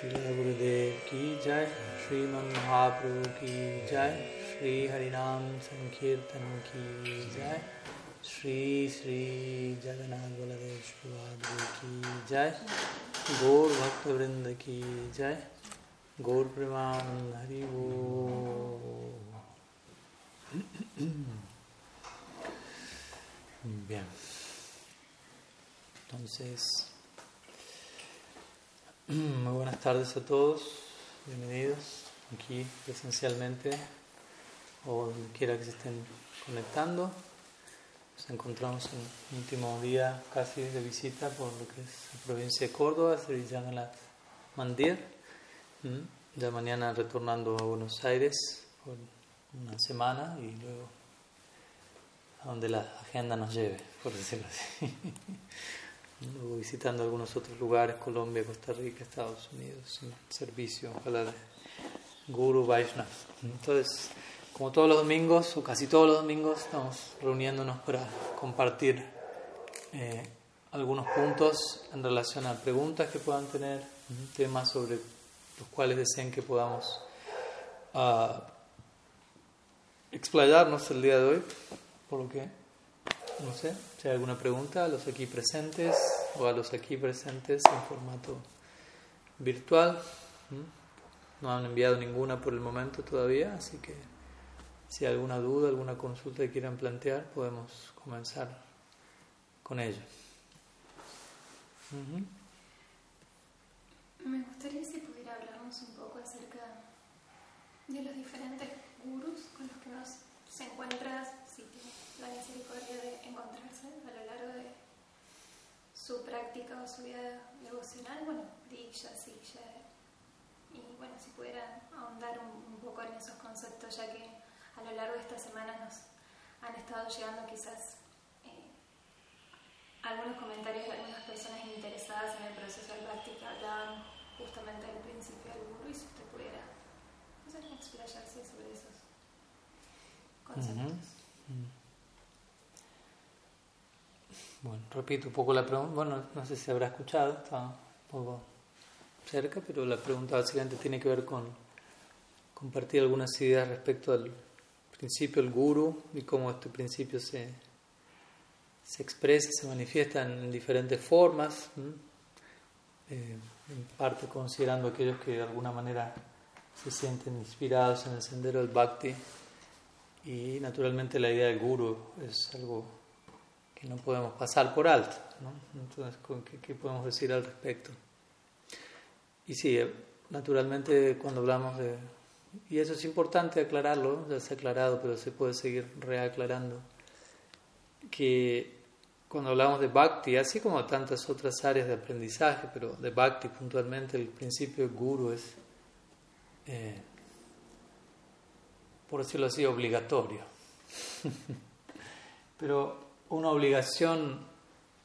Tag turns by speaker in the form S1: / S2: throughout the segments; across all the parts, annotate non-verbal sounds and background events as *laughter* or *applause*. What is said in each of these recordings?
S1: Srila Gurudev ki jai, Sriman Mahaprabhu ki jai, Sri Harinam Sankirtan ki jai, Sri Sri Jagannath Baladev Shivadri ki jai, Gaur Bhakta Vrinda ki jai, Gaur Premanand Hari Bo. Bien. Entonces, muy buenas tardes a todos, bienvenidos aquí presencialmente o donde quiera que se estén conectando. Nos encontramos en el último día casi de visita por lo que es la provincia de Córdoba, Sri Jagannath Mandir. Ya mañana retornando a Buenos Aires por una semana y luego a donde la agenda nos lleve, por decirlo así. *laughs* Luego visitando algunos otros lugares, Colombia, Costa Rica, Estados Unidos, en servicio, ojalá de Guru Vaishnav. Entonces, como todos los domingos, o casi todos los domingos, estamos reuniéndonos para compartir eh, algunos puntos en relación a preguntas que puedan tener, temas sobre los cuales deseen que podamos uh, explayarnos el día de hoy, por lo que no sé, si hay alguna pregunta los aquí presentes o a los aquí presentes en formato virtual. No han enviado ninguna por el momento todavía, así que si alguna duda, alguna consulta que quieran plantear, podemos comenzar con ello.
S2: Me gustaría si pudiera hablarnos un poco acerca de los diferentes gurus con los que nos se encuentras la misericordia de encontrarse a lo largo de su práctica o su vida devocional, bueno, Diksha, Siksha, y bueno, si pudieran ahondar un, poco en esos conceptos, ya que a lo largo de esta semana nos han estado llegando quizás eh, algunos comentarios de algunas personas interesadas en el proceso Bhakti que hablaban justamente del principio del Guru, y si usted pudiera no sé, explayarse sobre esos conceptos.
S1: Bueno, repito un poco la pregunta. Bueno, no sé si habrá escuchado, está un poco cerca, pero la pregunta básicamente tiene que ver con compartir algunas ideas respecto al principio del guru y cómo este principio se, se expresa, se manifiesta en diferentes formas, eh, en parte considerando aquellos que de alguna manera se sienten inspirados en el sendero del bhakti y naturalmente la idea del guru es algo que no podemos pasar por alto. ¿no? Entonces, ¿qué, podemos decir al respecto? Y sí, eh, naturalmente cuando hablamos de... Y eso es importante aclararlo, ya se ha aclarado, pero se puede seguir reaclarando, que cuando hablamos de bhakti, así como tantas otras áreas de aprendizaje, pero de bhakti puntualmente, el principio guru es, eh, por decirlo así, obligatorio. *laughs* pero una obligación,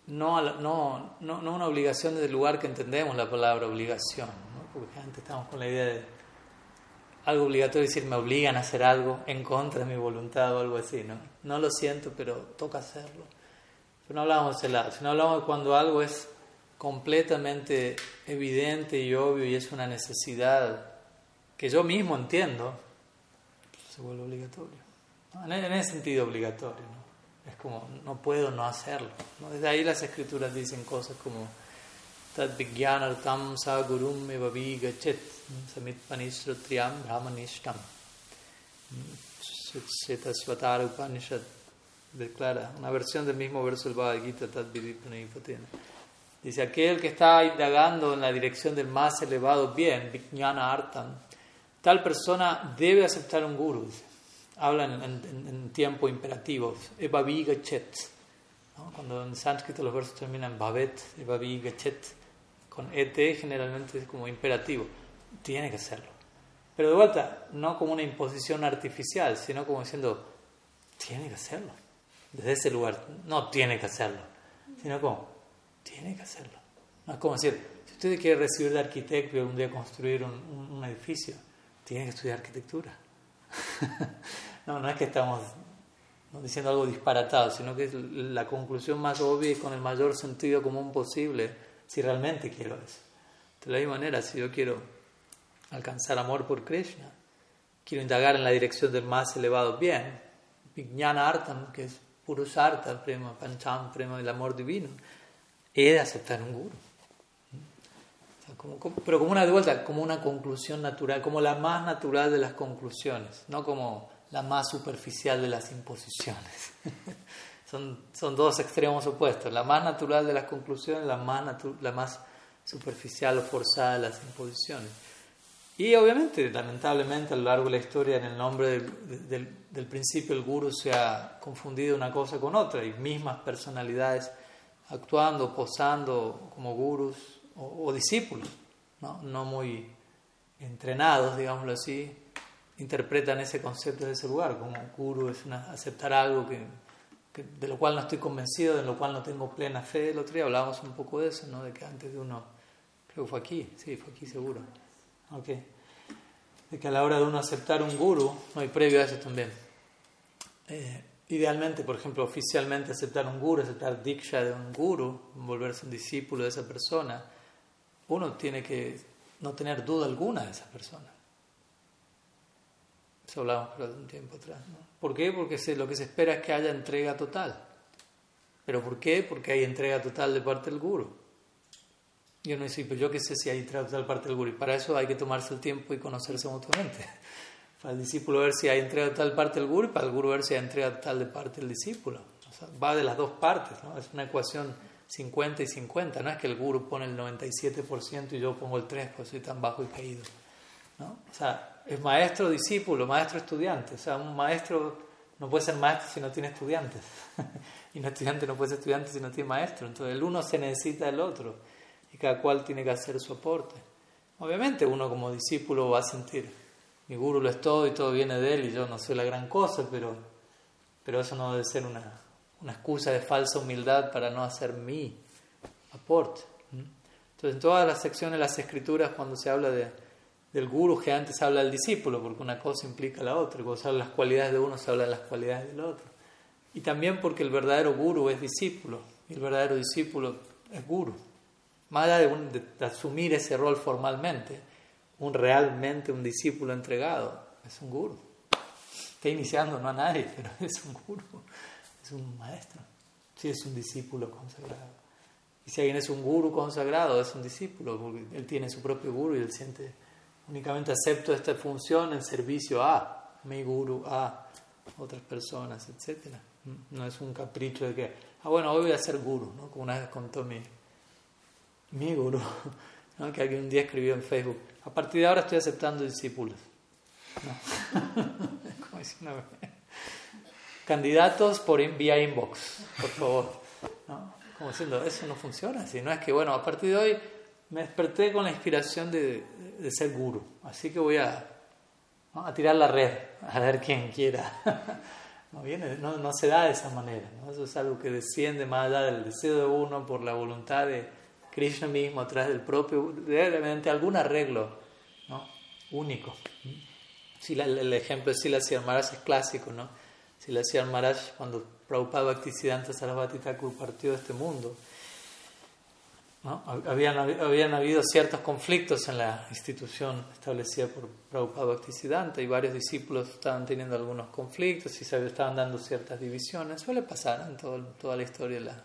S1: no, no, no, una obligación desde el lugar que entendemos la palabra obligación, porque antes estamos con la idea de algo obligatorio, decir me obligan a hacer algo en contra de mi voluntad o algo así, ¿no? No lo siento, pero toca hacerlo. Pero no hablamos de ese lado, sino hablamos de cuando algo es completamente evidente y obvio y es una necesidad que yo mismo entiendo, se vuelve obligatorio. En ese sentido obligatorio. Es como, no puedo no hacerlo. ¿no? Desde ahí las escrituras dicen cosas como Tad Vijnanartam Sa Gurum Evavi Gachet Samit Panishratriyam Brahmanishtam Svatar Upanishad declara una versión del mismo verso del Bhagavad Gita Tad Dice aquel que está indagando en la dirección del más elevado bien, Vijnana tal persona debe aceptar un guru hablan en, tiempo imperativo, evavi gachet. Cuando en sánscrito los versos terminan en bavet, evavi con et generalmente es como imperativo. Tiene que hacerlo. Pero de vuelta, no como una imposición artificial, sino como diciendo, tiene que hacerlo. Desde ese lugar, no tiene que hacerlo, sino como, tiene que hacerlo. No es como decir, si usted quiere recibir de arquitecto y un día construir un, un edificio, tiene que estudiar arquitectura. *laughs* no, es que estamos diciendo algo disparatado, sino que la conclusión más obvia y con el mayor sentido común posible, si realmente quiero eso. De la misma manera, si yo quiero alcanzar amor por Krishna, quiero indagar en la dirección del más elevado bien, Vijnana Artam, que es Purusharta, prema, Pancham, prema del amor divino, he de aceptar un guru. Pero como una de vuelta, como una conclusión natural, como la más natural de las conclusiones, no como la más superficial de las imposiciones. *laughs* son, son dos extremos opuestos, la más natural de las conclusiones, la más, la más superficial o forzada de las imposiciones. Y obviamente, lamentablemente, a lo largo de la historia, en el nombre del, del, principio, el guru se ha confundido una cosa con otra, y mismas personalidades actuando, posando como gurus o, discípulos, ¿no? no muy entrenados, digámoslo así, interpretan ese concepto de ese lugar, como guru es aceptar algo que, de lo cual no estoy convencido, de lo cual no tengo plena fe. El otro día hablábamos un poco de eso, ¿no? de que antes de uno, creo que fue aquí, sí, fue aquí seguro Okay. De que a la hora de uno aceptar un guru, no hay previo a eso también. Eh, idealmente, por ejemplo, oficialmente aceptar un guru, aceptar diksha de un guru, volverse un discípulo de esa persona, uno tiene que no tener duda alguna de esa persona. Eso hablábamos un tiempo atrás. ¿no? ¿Por qué? Porque lo que se espera es que haya entrega total. ¿Pero por qué? Porque hay entrega total de parte del guru. Yo no dice, pero yo qué sé si hay entrega total parte del guru. Y para eso hay que tomarse el tiempo y conocerse mutuamente. *laughs* Para el discípulo ver si hay entrega total parte del guru y para el guru ver si hay entrega total de parte del discípulo. O sea, va de las dos partes, ¿no? Es una ecuación 50 y 50. No es que el guru pone el 97% y yo pongo el 3 porque soy tan bajo y caído. ¿no? O sea, es maestro, discípulo, maestro, estudiante. O sea, un maestro no puede ser maestro si no tiene estudiantes. *laughs* y un estudiante no puede ser estudiante si no tiene maestro. Entonces el uno se necesita del otro y cada cual tiene que hacer su aporte. Obviamente uno como discípulo va a sentir, mi guru lo es todo y todo viene de él y yo no soy la gran cosa, pero, pero eso no debe ser una, una excusa de falsa humildad para no hacer mi aporte. Entonces en todas las secciones de las escrituras cuando se habla de, del guru que antes habla del discípulo, porque una cosa implica la otra, cuando se habla de las cualidades de uno se habla de las cualidades del otro. Y también porque el verdadero guru es discípulo y el verdadero discípulo es guru. Más allá de, asumir ese rol formalmente, un realmente un discípulo entregado es un guru. Está iniciando no a nadie, *laughs* pero es un guru, es un maestro. Sí, es un discípulo consagrado. Y si alguien es un guru consagrado, es un discípulo, porque él tiene su propio guru y él siente, únicamente acepto esta función en servicio a mi guru, a otras personas, etc. No es un capricho de que, ah, bueno, hoy voy a ser guru, ¿no? como una vez contó mi, mi gurú, *laughs* que alguien un día escribió en Facebook, a partir de ahora estoy aceptando discípulos. *laughs* Candidatos por vía inbox, por favor. Como diciendo, eso no funciona así. No es que, bueno, a partir de hoy me desperté con la inspiración de, de ser guru. Así que voy a, a tirar la red, a ver quién quiera. *laughs* No, viene, no, no se da de esa manera. Eso es algo que desciende más allá del deseo de uno por la voluntad de Krishna mismo a través del propio, mediante algún arreglo ¿no? único. Si el ejemplo de Silas Maharaj es clásico, ¿no? Silas Maharaj, cuando Prabhupada Bhaktisiddhanta Sarasvati Thakur partió de este mundo, ¿no? habían, habían habido ciertos conflictos en la institución establecida por Prabhupada Bhaktisiddhanta y varios discípulos estaban teniendo algunos conflictos y se estaban dando ciertas divisiones. Suele pasar en toda la historia de la,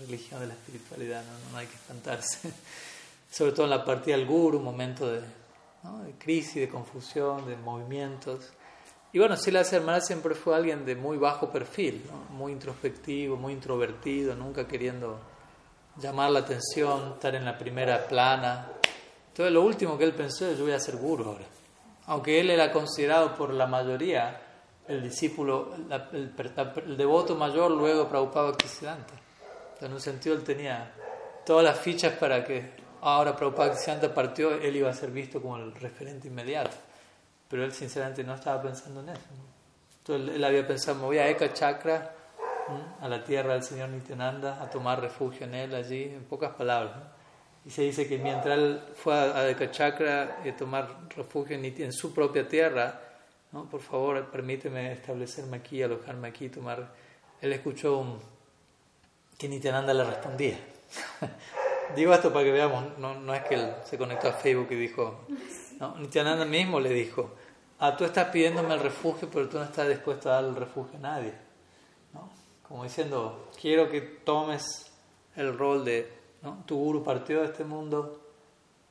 S1: religión, de la espiritualidad, no, no hay que espantarse. *laughs* Sobre todo en la partida del guru, un momento de, de crisis, de confusión, de movimientos. Y bueno, Sila Maharaj siempre fue alguien de muy bajo perfil, muy introspectivo, muy introvertido, nunca queriendo llamar la atención, estar en la primera plana. Entonces lo último que él pensó es yo voy a ser guru ahora. Aunque él era considerado por la mayoría el discípulo, el, el, devoto mayor luego Prabhupada Bhaktisiddhanta. En un sentido, él tenía todas las fichas para que ahora Prabhupada Santa partió, él iba a ser visto como el referente inmediato. Pero él, sinceramente, no estaba pensando en eso. Entonces, él había pensado, me voy a Eka Chakra, a la tierra del Señor Nityananda, a tomar refugio en él allí, en pocas palabras. Y se dice que mientras él fue a Eka Chakra a tomar refugio en, en su propia tierra, ¿no? por favor, permíteme establecerme aquí, alojarme aquí, tomar. Él escuchó un que Nityananda le respondía. *laughs* digo esto para que veamos, no, no es que él se conectó a Facebook y dijo, no, Nityananda mismo le dijo, ah, tú estás pidiéndome el refugio, pero tú no estás dispuesto a dar el refugio a nadie. ¿no? Como diciendo, quiero que tomes el rol de, tu guru partió de este mundo,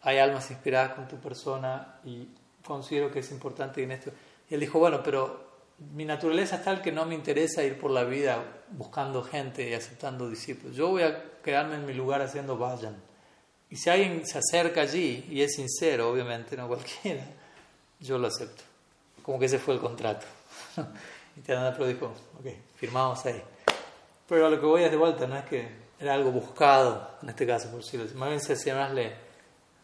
S1: hay almas inspiradas con tu persona y considero que es importante en esto. Y él dijo, bueno, pero mi naturaleza es tal que no me interesa ir por la vida buscando gente y aceptando discípulos. Yo voy a quedarme en mi lugar haciendo vayan. Y si alguien se acerca allí y es sincero, obviamente, no cualquiera, yo lo acepto. Como que ese fue el contrato. *laughs* y Tiananda dijo, ok, firmamos ahí. Pero a lo que voy es de vuelta, no es que era algo buscado, en este caso, por decirlo Más bien se más le,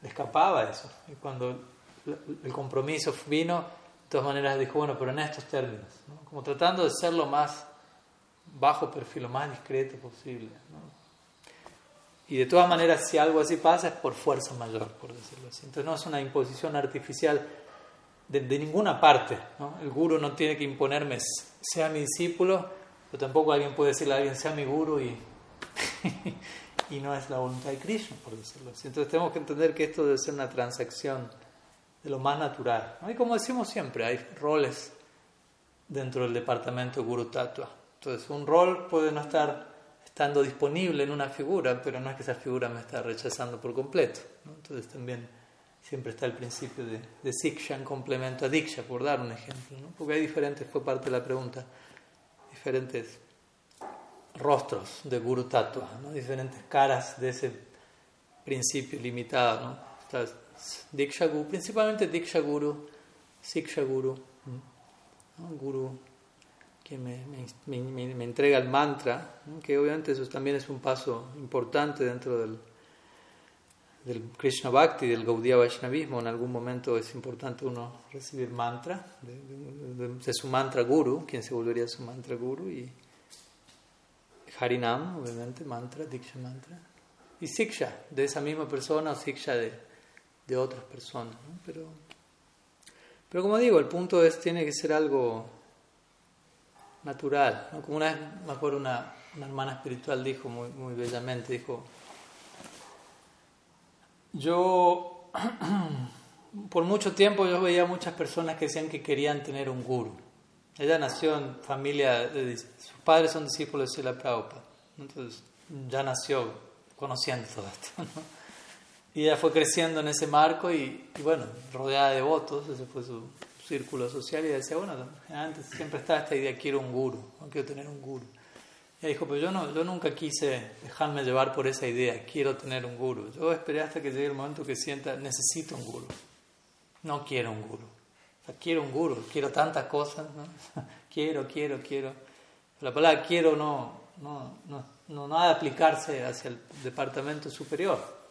S1: le escapaba eso. Y cuando el compromiso vino, de todas maneras dijo, bueno, pero en estos términos, como tratando de ser lo más bajo perfil, lo más discreto posible. Y de todas maneras, si algo así pasa, es por fuerza mayor, por decirlo así. Entonces no es una imposición artificial de, ninguna parte. El guru no tiene que imponerme, sea mi discípulo, pero tampoco alguien puede decirle a alguien, sea mi guru y, *laughs* y no es la voluntad de Krishna, por decirlo así. Entonces tenemos que entender que esto debe ser una transacción de lo más natural. Y como decimos siempre, hay roles dentro del departamento Guru Tattva. Entonces, un rol puede no estar estando disponible en una figura, pero no es que esa figura me está rechazando por completo. Entonces, también siempre está el principio de, de Siksha en complemento a Diksha, por dar un ejemplo. Porque hay diferentes, fue parte de la pregunta, diferentes rostros de Guru Tattva, diferentes caras de ese principio limitado. ¿no? Diksha Guru, principalmente Diksha Guru, Siksha Guru, Guru que me, me, me, entrega el mantra, que obviamente eso también es un paso importante dentro del, del Krishna Bhakti, del Gaudiya Vaishnavismo. En algún momento es importante uno recibir mantra de, su mantra guru, quien se volvería su mantra guru, y Harinam, obviamente, mantra, Diksha mantra, y Siksha de esa misma persona o Siksha de de otras personas. Pero, pero como digo, el punto es, tiene que ser algo natural. Como una vez, me una, hermana espiritual dijo muy, muy bellamente, dijo, yo, *clears throat* por mucho tiempo yo veía muchas personas que decían que querían tener un guru. Ella nació en familia, de, sus padres son discípulos de Sila Prabhupada, entonces ya nació conociendo todo esto. *laughs* Y ella fue creciendo en ese marco y, bueno, rodeada de votos, ese fue su círculo social y decía, bueno, antes siempre estaba esta idea, quiero un guru, quiero tener un guru. Y dijo, pero yo, no, yo nunca quise dejarme llevar por esa idea, quiero tener un guru. Yo esperé hasta que llegue el momento que sienta, necesito un guru, no quiero un guru. O sea, quiero un guru, quiero tantas cosas, ¿no? *laughs* quiero, quiero, quiero. La palabra quiero no, no, no, no, no ha de aplicarse hacia el departamento superior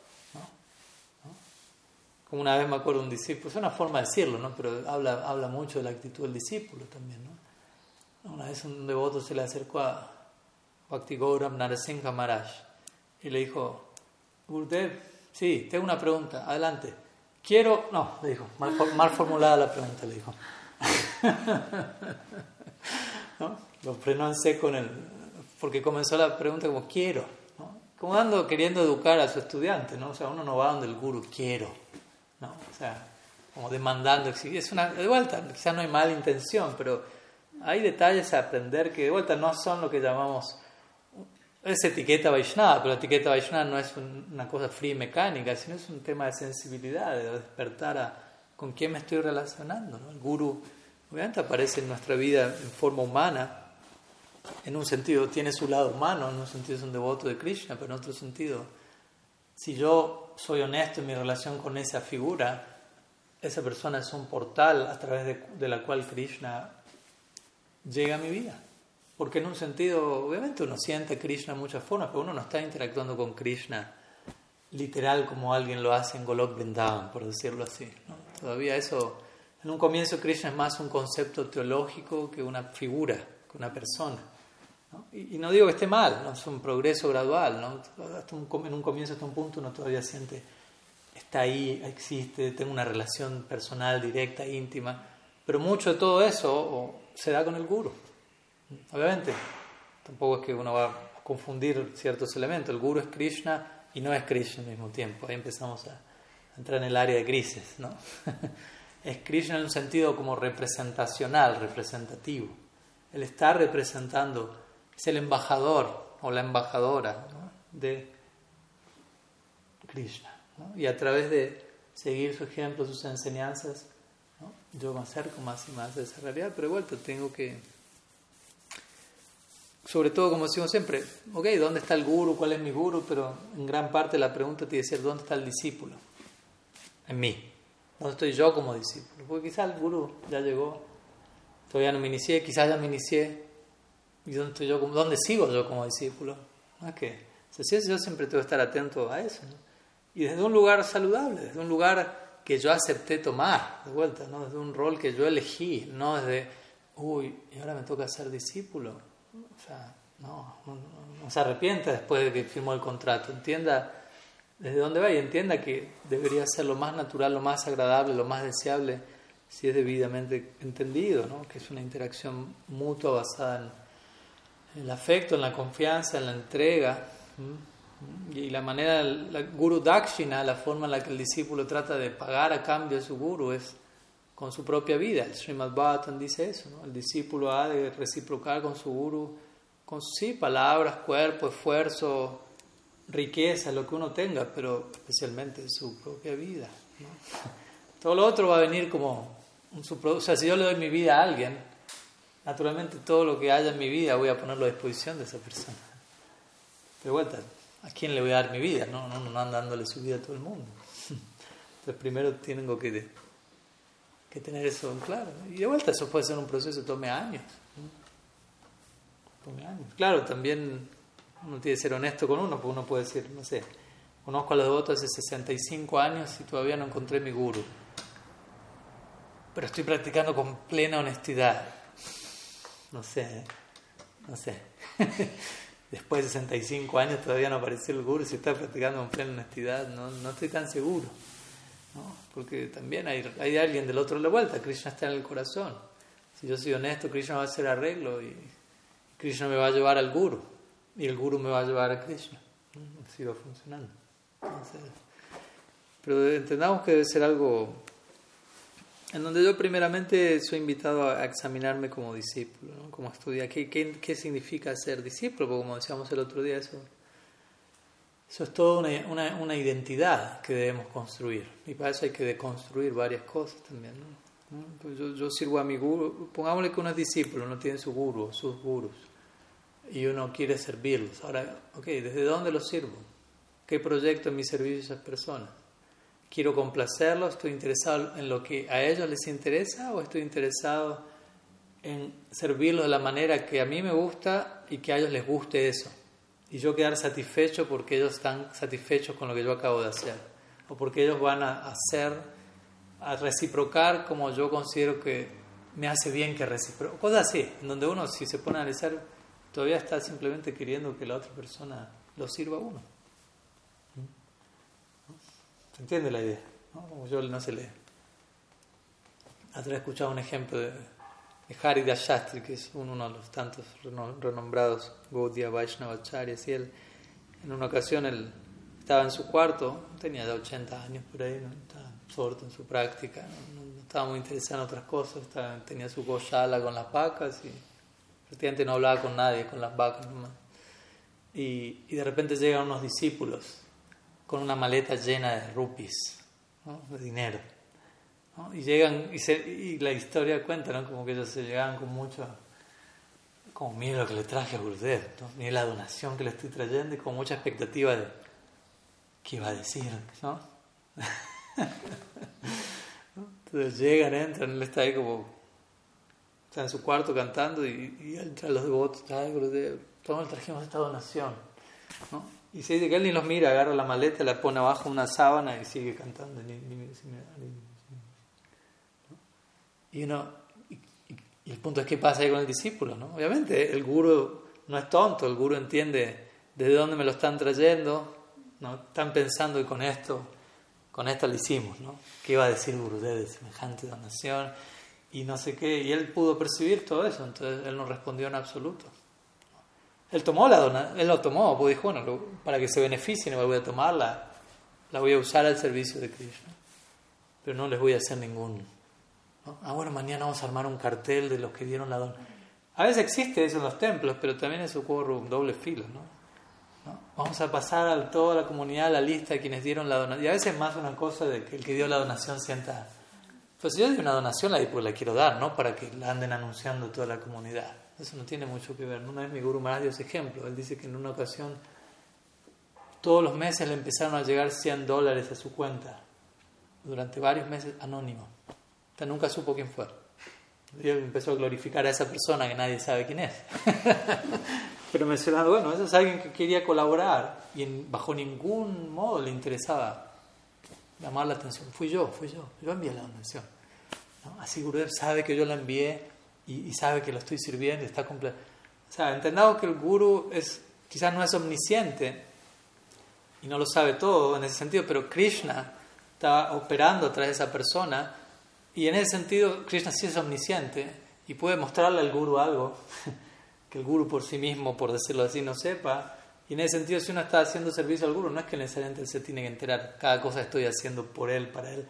S1: una vez me acuerdo un discípulo, es una forma de decirlo, ¿no? pero habla, habla mucho de la actitud del discípulo también. ¿no? Una vez un devoto se le acercó a Bhakti Gauram Narasimha Maharaj y le dijo, Gurudev, sí, tengo una pregunta, adelante. Quiero, no, le dijo, mal, formulada la pregunta, le dijo. *laughs* ¿No? Lo frenó en seco el, porque comenzó la pregunta como quiero, ¿no? como dando, queriendo educar a su estudiante, ¿no? o sea, uno no va donde el guru, quiero. ¿No? O sea, como demandando, es una, de vuelta, quizás no hay mala intención, pero hay detalles a aprender que de vuelta no son lo que llamamos, es etiqueta Vaishnava, pero la etiqueta Vaishnava no es una cosa fría y mecánica, sino es un tema de sensibilidad, de despertar a con quién me estoy relacionando. El guru, obviamente, aparece en nuestra vida en forma humana, en un sentido tiene su lado humano, en un sentido es un devoto de Krishna, pero en otro sentido, si yo soy honesto en mi relación con esa figura, esa persona es un portal a través de, la cual Krishna llega a mi vida. Porque en un sentido, obviamente uno siente Krishna en muchas formas, pero uno no está interactuando con Krishna literal como alguien lo hace en Golok Vrindavan, por decirlo así. Todavía eso, en un comienzo Krishna es más un concepto teológico que una figura, que una persona. Y, no digo que esté mal, ¿no? es un progreso gradual. ¿no? Hasta en un comienzo, hasta un punto, uno todavía siente, está ahí, existe, tengo una relación personal, directa, íntima. Pero mucho de todo eso se da con el guru. Obviamente, tampoco es que uno va a confundir ciertos elementos. El guru es Krishna y no es Krishna al mismo tiempo. Ahí empezamos a entrar en el área de grises, ¿no? *laughs* es Krishna en un sentido como representacional, representativo. Él está representando, es el embajador o la embajadora de Krishna. Y a través de seguir su ejemplo, sus enseñanzas, yo me acerco más y más a esa realidad, pero de tengo que, sobre todo como decimos siempre, ok, ¿dónde está el guru? ¿Cuál es mi guru? Pero en gran parte la pregunta tiene que ser, ¿dónde está el discípulo? En mí. ¿Dónde estoy yo como discípulo? Porque quizás el guru ya llegó, todavía no me inicié, quizás ya me inicié, ¿y dónde yo? ¿Dónde sigo yo como discípulo? ¿No es que? yo siempre tengo que estar atento a eso. Y desde un lugar saludable, desde un lugar que yo acepté tomar, de vuelta, ¿no? desde un rol que yo elegí, no desde, uy, y ahora me toca ser discípulo. O sea, no, no, se arrepienta después de que firmó el contrato, entienda desde dónde va y entienda que debería ser lo más natural, lo más agradable, lo más deseable, si es debidamente entendido, ¿no? que es una interacción mutua basada en el afecto, en la confianza, en la entrega. Y la manera, la Guru Dakshina, la forma en la que el discípulo trata de pagar a cambio a su Guru es con su propia vida. El Srimad Bhattan dice eso, ¿no? el discípulo ha de reciprocar con su Guru, con sí, palabras, cuerpo, esfuerzo, riqueza, lo que uno tenga, pero especialmente su propia vida. Todo lo otro va a venir como un o sea, si yo le doy mi vida a alguien, naturalmente todo lo que haya en mi vida voy a ponerlo a disposición de esa persona. Pero vuelta, ¿a quién le voy a dar mi vida? No, no, no dándole su vida a todo el mundo. Entonces primero tengo que, que tener eso claro. Y de vuelta eso puede ser un proceso que tome años. Tome años. Claro, también uno tiene que ser honesto con uno, porque uno puede decir, no sé, conozco a los devotos hace 65 años y todavía no encontré mi guru. Pero estoy practicando con plena honestidad. No sé, no sé. *laughs* después de 65 años todavía no apareció el guru, si está practicando con plena honestidad, no, no estoy tan seguro. ¿no? Porque también hay, hay alguien del otro de la vuelta, Krishna está en el corazón. Si yo soy honesto, Krishna va a hacer arreglo y Krishna me va a llevar al guru y el guru me va a llevar a Krishna. Así va funcionando. pero entendamos que debe ser algo en donde yo primeramente soy invitado a examinarme como discípulo, como estudiar ¿Qué, significa ser discípulo, porque como decíamos el otro día, eso, eso es toda una, identidad que debemos construir. Y para eso hay que deconstruir varias cosas también. Pues yo, yo, sirvo a mi guru, pongámosle que uno es discípulo, uno tiene su guru, sus gurus, y uno quiere servirlos. Ahora, ok, ¿desde dónde los sirvo? ¿Qué proyecto en mi servicio a esas personas? Quiero complacerlos, estoy interesado en lo que a ellos les interesa o estoy interesado en servirlos de la manera que a mí me gusta y que a ellos les guste eso. Y yo quedar satisfecho porque ellos están satisfechos con lo que yo acabo de hacer. O porque ellos van a hacer, a reciprocar como yo considero que me hace bien que reciproque. Cosas así, en donde uno si se pone a analizar todavía está simplemente queriendo que la otra persona lo sirva a uno. ¿Se entiende la idea? ¿no? yo no se lee. Atrás he escuchado un ejemplo de, de Harida que es uno de los tantos renombrados Gaudiya Vaishnavacharyas, y él, en una ocasión, él estaba en su cuarto, tenía ya 80 años por ahí, ¿no? estaba absorto en su práctica, ¿no? estaba muy interesado en otras cosas, tenía su goshala con las vacas y prácticamente no hablaba con nadie, con las vacas nomás. Y de repente llegan unos discípulos con una maleta llena de rupees, de dinero. Y llegan, y, y, la historia cuenta, ¿no? como que ellos se llegaban con mucho, como mira lo que le traje a Gurudev, ¿no? mira la donación que le estoy trayendo y con mucha expectativa de qué iba a decir, *laughs* ¿no? Entonces llegan, entran, él está ahí como, está en su cuarto cantando y, y entran los devotos, ay Gurudev, todos trajimos esta donación, ¿no? Y se dice que él ni los mira, agarra la maleta, la pone abajo una sábana y sigue cantando. y, uno, y, el punto es qué pasa ahí con el discípulo. ¿no? Obviamente el guru no es tonto, el guru entiende desde dónde me lo están trayendo, ¿no? están pensando y con esto, con esto lo hicimos. ¿no? ¿Qué iba a decir Guru de semejante donación? Y no sé qué, y él pudo percibir todo eso, entonces él no respondió en absoluto. Él tomó la dona, él lo tomó, pues dijo, bueno, para que se beneficien, voy a tomarla, la voy a usar al servicio de Krishna. Pero no les voy a hacer ningún. Ah, bueno, mañana vamos a armar un cartel de los que dieron la dona. A veces existe eso en los templos, pero también eso ocurre un doble filo, ¿no? Vamos a pasar a toda la comunidad la lista de quienes dieron la donación. Y a veces es más una cosa de que el que dio la donación sienta. Pues si yo doy una donación, la, pues la quiero dar, ¿no? Para que la anden anunciando toda la comunidad. Eso no tiene mucho que ver. Una vez mi Guru Maharaj dio ese ejemplo. Él dice que en una ocasión, todos los meses le empezaron a llegar 100 dólares a su cuenta. Durante varios meses, anónimo. Hasta nunca supo quién fue. Y empezó a glorificar a esa persona que nadie sabe quién es. *laughs* Pero mencionando, bueno, eso es alguien que quería colaborar y bajo ningún modo le interesaba llamar la atención. Fui yo, fui yo. Yo envié la donación. Así Gurudev sabe que yo la envié y, sabe que lo estoy sirviendo y está completo. O sea, entendamos que el Guru es, quizás no es omnisciente y no lo sabe todo en ese sentido, pero Krishna está operando a través de esa persona y en ese sentido, Krishna sí es omnisciente y puede mostrarle al guru algo *laughs* que el guru por sí mismo, por decirlo así, no sepa. Y en ese sentido, si uno está haciendo servicio al guru, no es que necesariamente él se tiene que enterar. Cada cosa estoy haciendo por él, para él,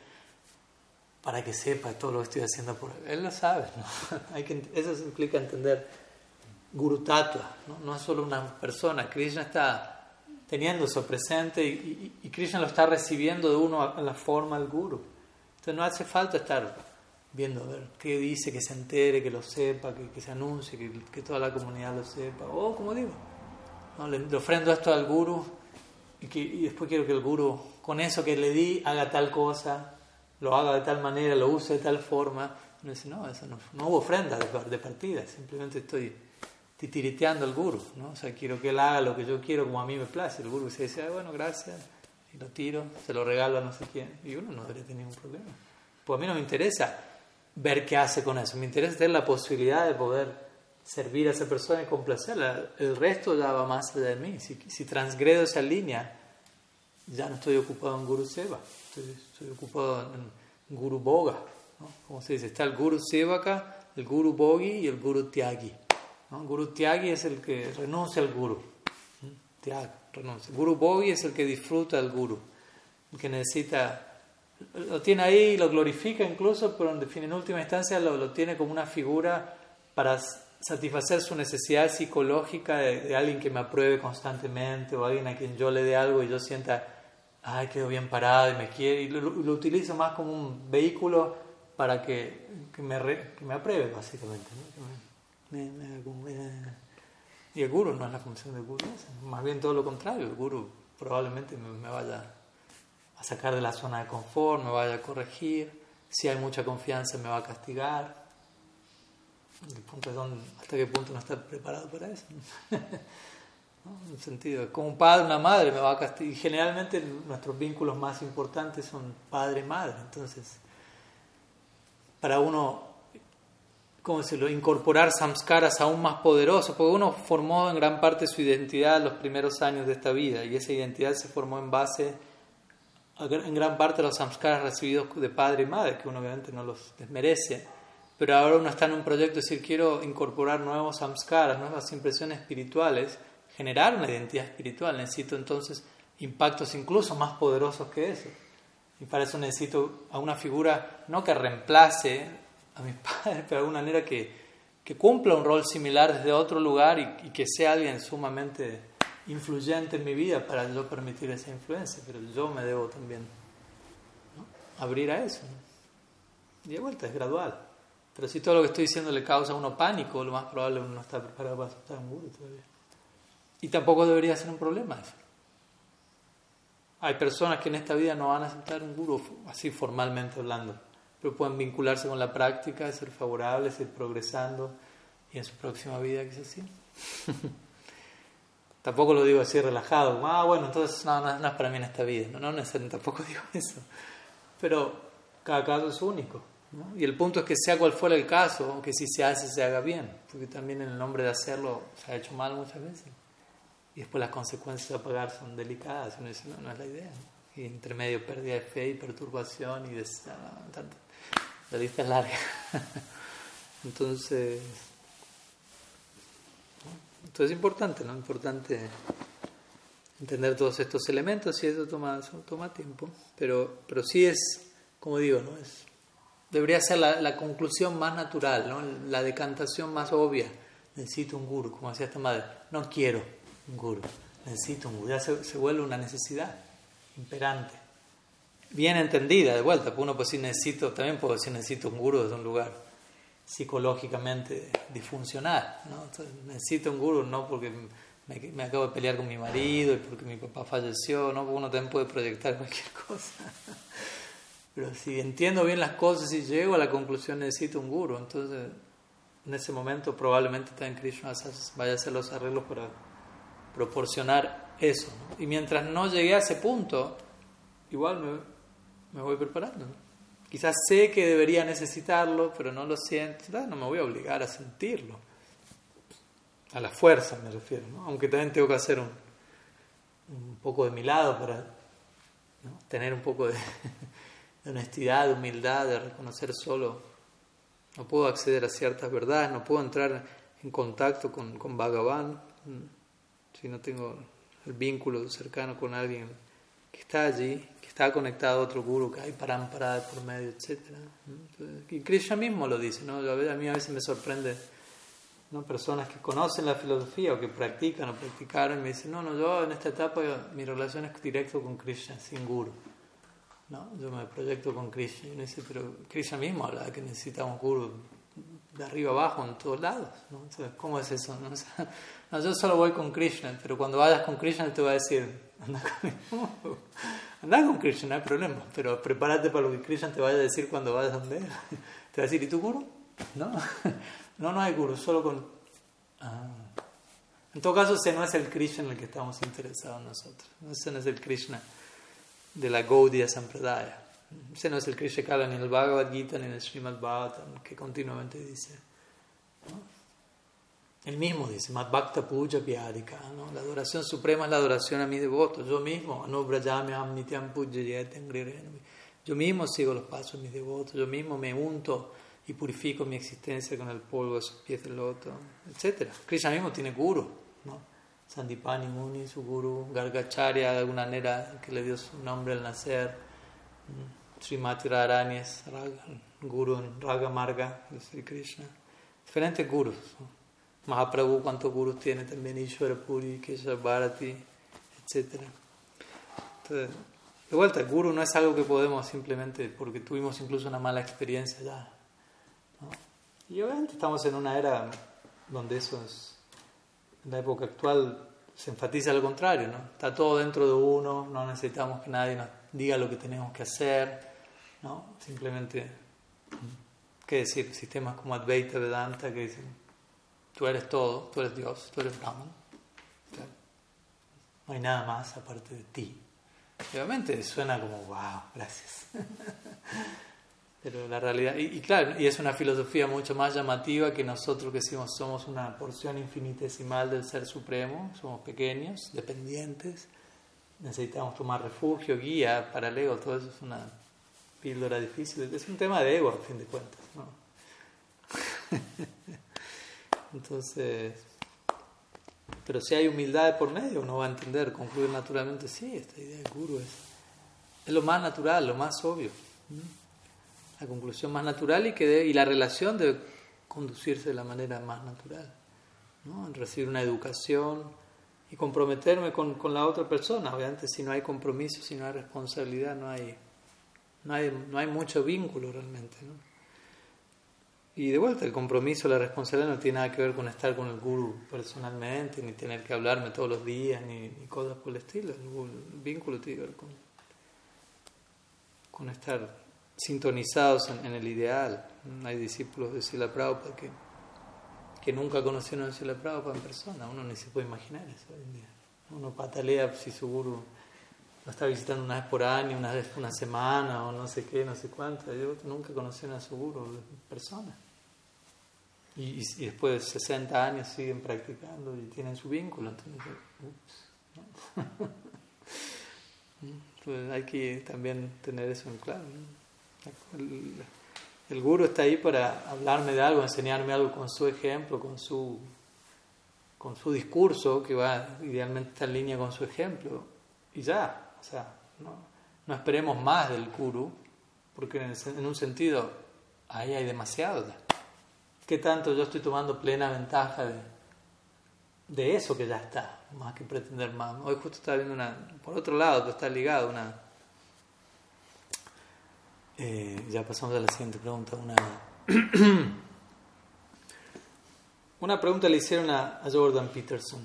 S1: para que sepa todo lo que estoy haciendo por él. Él lo sabe. ¿no? *laughs* Hay que, eso implica entender guru tatua. ¿no? no es solo una persona. Krishna está teniendo eso presente y, y, y Krishna lo está recibiendo de uno en la forma del guru. Entonces no hace falta estar viendo a ver qué dice, que se entere, que lo sepa, que, se anuncie, que, toda la comunidad lo sepa. O como digo, le, ofrendo esto al guru y, que, después quiero que el guru, con eso que le di, haga tal cosa, lo haga de tal manera, lo use de tal forma. No dice, no, eso no, no hubo ofrenda de, partida, simplemente estoy titiriteando al guru. ¿no? O sea, quiero que él haga lo que yo quiero como a mí me place. El guru se dice, bueno, gracias y lo tiro, se lo regalo a no sé quién, y uno no debería tener ningún problema. Pues a mí no me interesa ver qué hace con eso, me interesa tener la posibilidad de poder servir a esa persona y complacerla. El resto ya va más allá de mí. Si, si transgredo esa línea, ya no estoy ocupado en Guru Seva, estoy, ocupado en Guru Boga. ¿no? Como se dice, está el Guru Sevaka, el Guru Bogi y el Guru Tyagi. ¿no? Guru Tyagi es el que renuncia al Guru. Tyag renuncia. Guru Bogi es el que disfruta del Guru, el que necesita, lo tiene ahí, lo glorifica incluso, pero en, última instancia lo, lo, tiene como una figura para satisfacer su necesidad psicológica de, alguien que me apruebe constantemente o alguien a quien yo le dé algo y yo sienta, ay, quedo bien parado y me quiere, y lo, utilizo más como un vehículo para que, que, me, que me apruebe, básicamente. me, y el guru no es la función del guru, más bien todo lo contrario, el guru probablemente me, vaya a sacar de la zona de confort, me vaya a corregir, si hay mucha confianza me va a castigar. El punto es hasta qué punto no está preparado para eso. *laughs* En sentido, como un padre, una madre me va a castigar. Y generalmente nuestros vínculos más importantes son padre-madre. Entonces, para uno ¿cómo decirlo?, incorporar samskaras aún más poderosos, porque uno formó en gran parte su identidad en los primeros años de esta vida y esa identidad se formó en base en gran parte de los samskaras recibidos de padre y madre, que uno obviamente no los desmerece, pero ahora uno está en un proyecto de decir quiero incorporar nuevos samskaras, nuevas impresiones espirituales, generar una identidad espiritual, necesito entonces impactos incluso más poderosos que eso. Y para eso necesito a una figura no que reemplace a mis *laughs* padres, pero de alguna manera que, que cumpla un rol similar desde otro lugar y, que sea alguien sumamente influyente en mi vida para yo permitir esa influencia, pero yo me debo también abrir a eso. Y de vuelta es gradual. Pero si todo lo que estoy diciendo le causa a uno pánico, lo más probable es uno no está preparado para aceptar un guru todavía. Y tampoco debería ser un problema eso. Hay personas que en esta vida no van a aceptar un guru, así formalmente hablando pero pueden vincularse con la práctica, ser favorables, ir progresando y en su próxima vida que así. *laughs* tampoco lo digo así relajado, ah, bueno, entonces no, no, es para mí en esta vida, no, no *laughs* tampoco digo eso, pero cada caso es único. Y el punto es que sea cual fuera el caso, que si se hace, se haga bien, porque también en el nombre de hacerlo se ha hecho mal muchas veces. Y después las consecuencias a pagar son delicadas, uno dice, no, no es la idea. Y entre medio pérdida de fe y perturbación y la lista es larga. *laughs* Entonces, Entonces es importante, ¿no? Importante entender todos estos elementos y eso toma, toma tiempo, pero, pero sí es, como digo, ¿no? Es, debería ser la, conclusión más natural, ¿no? la decantación más obvia. Necesito un guru, como decía esta madre, no quiero un guru, necesito un guru, ya se, se vuelve una necesidad imperante. Bien entendida, de vuelta, uno puede decir necesito, también puedo decir necesito un guru desde un lugar psicológicamente disfuncional, ¿no? necesito un guru no porque me, acabo de pelear con mi marido y porque mi papá falleció, ¿no? uno también puede proyectar *laughs* cualquier cosa. Pero si entiendo bien las cosas y llego a la conclusión necesito un guru, entonces en ese momento probablemente también Krishna vaya a hacer los arreglos para proporcionar eso. Y mientras no llegué a ese punto, igual me, me voy preparando. Quizás sé que debería necesitarlo, pero no lo siento. No me voy a obligar a sentirlo a la fuerza me refiero, ¿no? aunque también tengo que hacer un, un poco de mi lado para tener un poco *laughs* de, honestidad, de humildad, de reconocer solo, no puedo acceder a ciertas verdades, no puedo entrar en contacto con, con Bhagavan si no tengo el vínculo cercano con alguien que está allí, que está conectado a otro guru, que hay parámpara por medio, etc. Y Krishna mismo lo dice, ¿no? a mí a veces me sorprende ¿no? personas que conocen la filosofía o que practican o practicaron me dicen, no, no, yo en esta etapa mi relación es directo con Krishna, sin guru. ¿no? Yo me proyecto con Krishna. Y uno dice, pero Krishna mismo habla que necesitamos guru de arriba abajo, en todos lados. ¿no? Entonces, ¿cómo es eso? ¿no? *laughs* yo solo voy con Krishna, pero cuando vayas con Krishna te va a decir, anda con, *laughs* anda con Krishna, no hay problema, pero prepárate para lo que Krishna te vaya a decir cuando vayas donde él. *laughs* Te va a decir, ¿y tu guru? No. No, no hay guru, solo con... Ah. En todo caso, ese no es el Krishna en el que estamos interesados nosotros. Ese no es el Krishna de la Gaudiya Sampradaya. Ese no es el Krishna que habla ni en el Bhagavad Gita ni en el Srimad Bhagavatam, que continuamente dice. Él mismo dice, Madhbhakta Puja Pyadika, ¿no? la adoración suprema es la adoración a mi devoto. Yo mismo, Yo mismo sigo los pasos de mis devotos, yo mismo me unto y purifico mi existencia con el polvo de sus pies de loto, etc. Krishna mismo tiene guru, ¿no? Sandipani Muni, su guru, Gargacharya, de alguna manera, que le dio su nombre al nacer, mm, Srimati Radharani es guru Raga Marga de Sri Krishna. Diferentes gurus. Mahaprabhu, cuántos gurus tiene también, Ishvara Puri, Kesha Bharati, etc. Entonces, de vuelta, el guru no es algo que podemos simplemente, porque tuvimos incluso una mala experiencia ya, y obviamente estamos en una era donde eso es, en la época actual se enfatiza lo contrario, ¿no? Está todo dentro de uno, no necesitamos que nadie nos diga lo que tenemos que hacer, ¿no? Simplemente, ¿qué decir? Sistemas como Advaita, Vedanta que dicen, tú eres todo, tú eres Dios, tú eres Brahman. No hay nada más aparte de ti. obviamente suena como, wow, gracias. *laughs* Pero la realidad, y, claro, y es una filosofía mucho más llamativa que nosotros que decimos somos una porción infinitesimal del Ser Supremo, somos pequeños, dependientes, necesitamos tomar refugio, guía para todo eso es una píldora difícil, es un tema de ego a fin de cuentas. ¿no? *laughs* Entonces, pero si hay humildad por medio, uno va a entender, concluir naturalmente, sí, esta idea de guru es, es lo más natural, lo más obvio la conclusión más natural y, que y la relación debe conducirse de la manera más natural. ¿no? Recibir una educación y comprometerme con, con, la otra persona. Obviamente, si no hay compromiso, si no hay responsabilidad, no hay, no hay, no hay mucho vínculo realmente. ¿no? Y de vuelta, el compromiso, la responsabilidad no tiene nada que ver con estar con el guru personalmente, ni tener que hablarme todos los días, ni, cosas por el estilo. El, vínculo tiene que ver con, con estar sintonizados en, el ideal. Hay discípulos de Sila Prabhupada que, que nunca conocieron a Sila Prabhupada en persona. Uno ni se puede imaginar eso hoy en día. Uno patalea si su guru lo está visitando una vez por año, una vez por una semana o no sé qué, no sé cuánto. Yo nunca conocieron a su guru en persona. Y, y, después de 60 años siguen practicando y tienen su vínculo. Entonces, ups, Entonces *laughs* hay que también tener eso en claro. El, el guru está ahí para hablarme de algo, enseñarme algo con su ejemplo, con su, con su discurso, que va idealmente está en línea con su ejemplo, y ya, o sea, no, esperemos más del guru, porque en, un sentido ahí hay demasiado. ¿Qué tanto yo estoy tomando plena ventaja de, de eso que ya está, más que pretender más? Hoy justo estaba viendo una, por otro lado, está ligado, una... Eh, ya pasamos a la siguiente pregunta, una... *clears throat* Una pregunta le hicieron a, Jordan Peterson,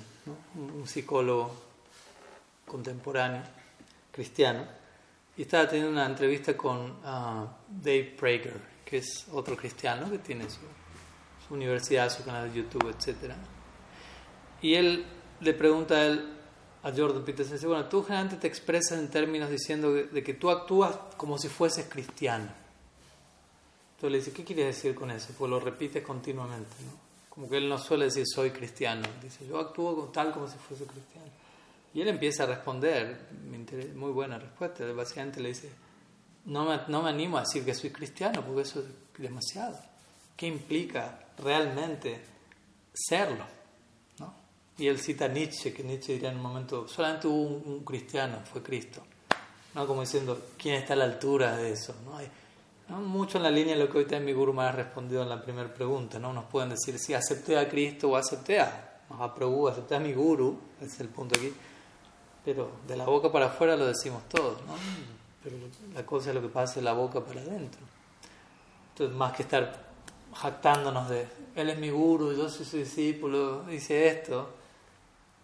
S1: un, psicólogo contemporáneo, cristiano, y estaba teniendo una entrevista con ah, Dave Prager, que es otro cristiano que tiene su, universidad, su canal de YouTube, etc. Y él le pregunta a él, a Jordan Peterson, dice, bueno, tú generalmente te expresas en términos diciendo de que tú actúas como si fueses cristiano. Entonces le dice, ¿qué quieres decir con eso? Pues lo repites continuamente, ¿no? Como que él no suele decir soy cristiano, dice yo actúo tal como si fuese cristiano. Y él empieza a responder, muy buena respuesta, básicamente le dice, no me, no me animo a decir que soy cristiano porque eso es demasiado. ¿Qué implica realmente serlo? ¿No? Y él cita a Nietzsche, que Nietzsche diría en un momento, solamente hubo un, cristiano, fue Cristo. ¿No? Como diciendo, ¿quién está a la altura de eso? ¿No? Hay, mucho en la línea de lo que hoy también mi guru me ha respondido en la primera pregunta. ¿no? Nos pueden decir si acepté a Cristo o acepté a Mahaprabhu, acepté a mi guru, es el punto aquí. Pero de la boca para afuera lo decimos todos. ¿no? Pero la cosa es lo que pasa de la boca para adentro. Entonces, más que estar jactándonos de él es mi guru, yo soy su discípulo, dice esto,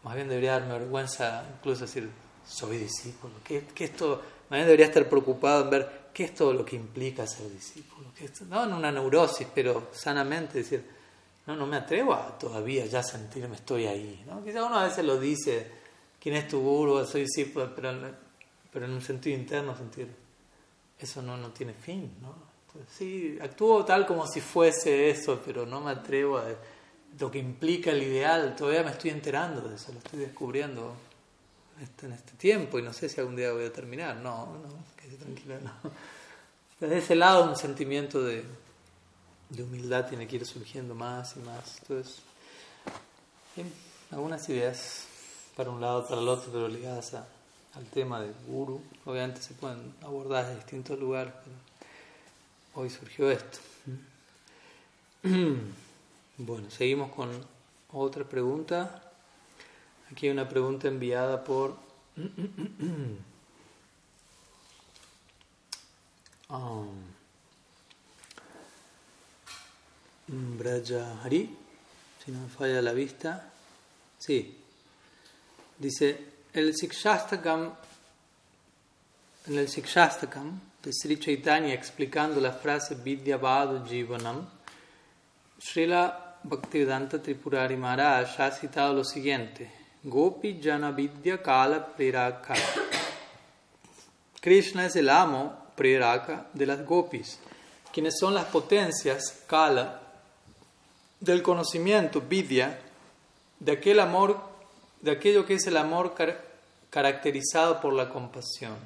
S1: más bien debería darme vergüenza incluso decir soy discípulo. ¿Qué, qué esto? Más bien debería estar preocupado en ver ¿qué es todo lo que implica ser discípulo? no en una neurosis, pero sanamente decir, no, no me atrevo a todavía ya sentirme estoy ahí. ¿no? Quizá uno a veces lo dice, ¿quién es tu guru? Soy discípulo, pero, pero en un sentido interno sentir, eso no, no tiene fin. ¿no? sí, actúo tal como si fuese eso, pero no me atrevo a lo que implica el ideal, todavía me estoy enterando de eso, lo estoy descubriendo este, en este tiempo y no sé si algún día voy a terminar. No, no, quédese tranquilo, no. Desde ese lado un sentimiento de, de humildad tiene que ir surgiendo más y más. Entonces, algunas ideas para un lado, para el otro, pero ligadas al tema de guru. Obviamente se pueden abordar de distintos lugares, pero hoy surgió esto. *clears throat* Bueno, seguimos con otra pregunta. Aquí hay una pregunta enviada por *clears throat* um, Braja Hari, si no me falla la vista. Sí. Dice, el Sikshastakam, en el Sikshastakam de Sri Chaitanya explicando la frase Vidya Badu Jivanam, Srila Bhaktivedanta Tripurari Maharaj ha citado lo siguiente. Gopi Janavidya Kala Preraka. Krishna es el amo Preraka de las gopis, quienes son las potencias Kala del conocimiento, Vidya, de aquel amor, de aquello que es el amor caracterizado por la compasión.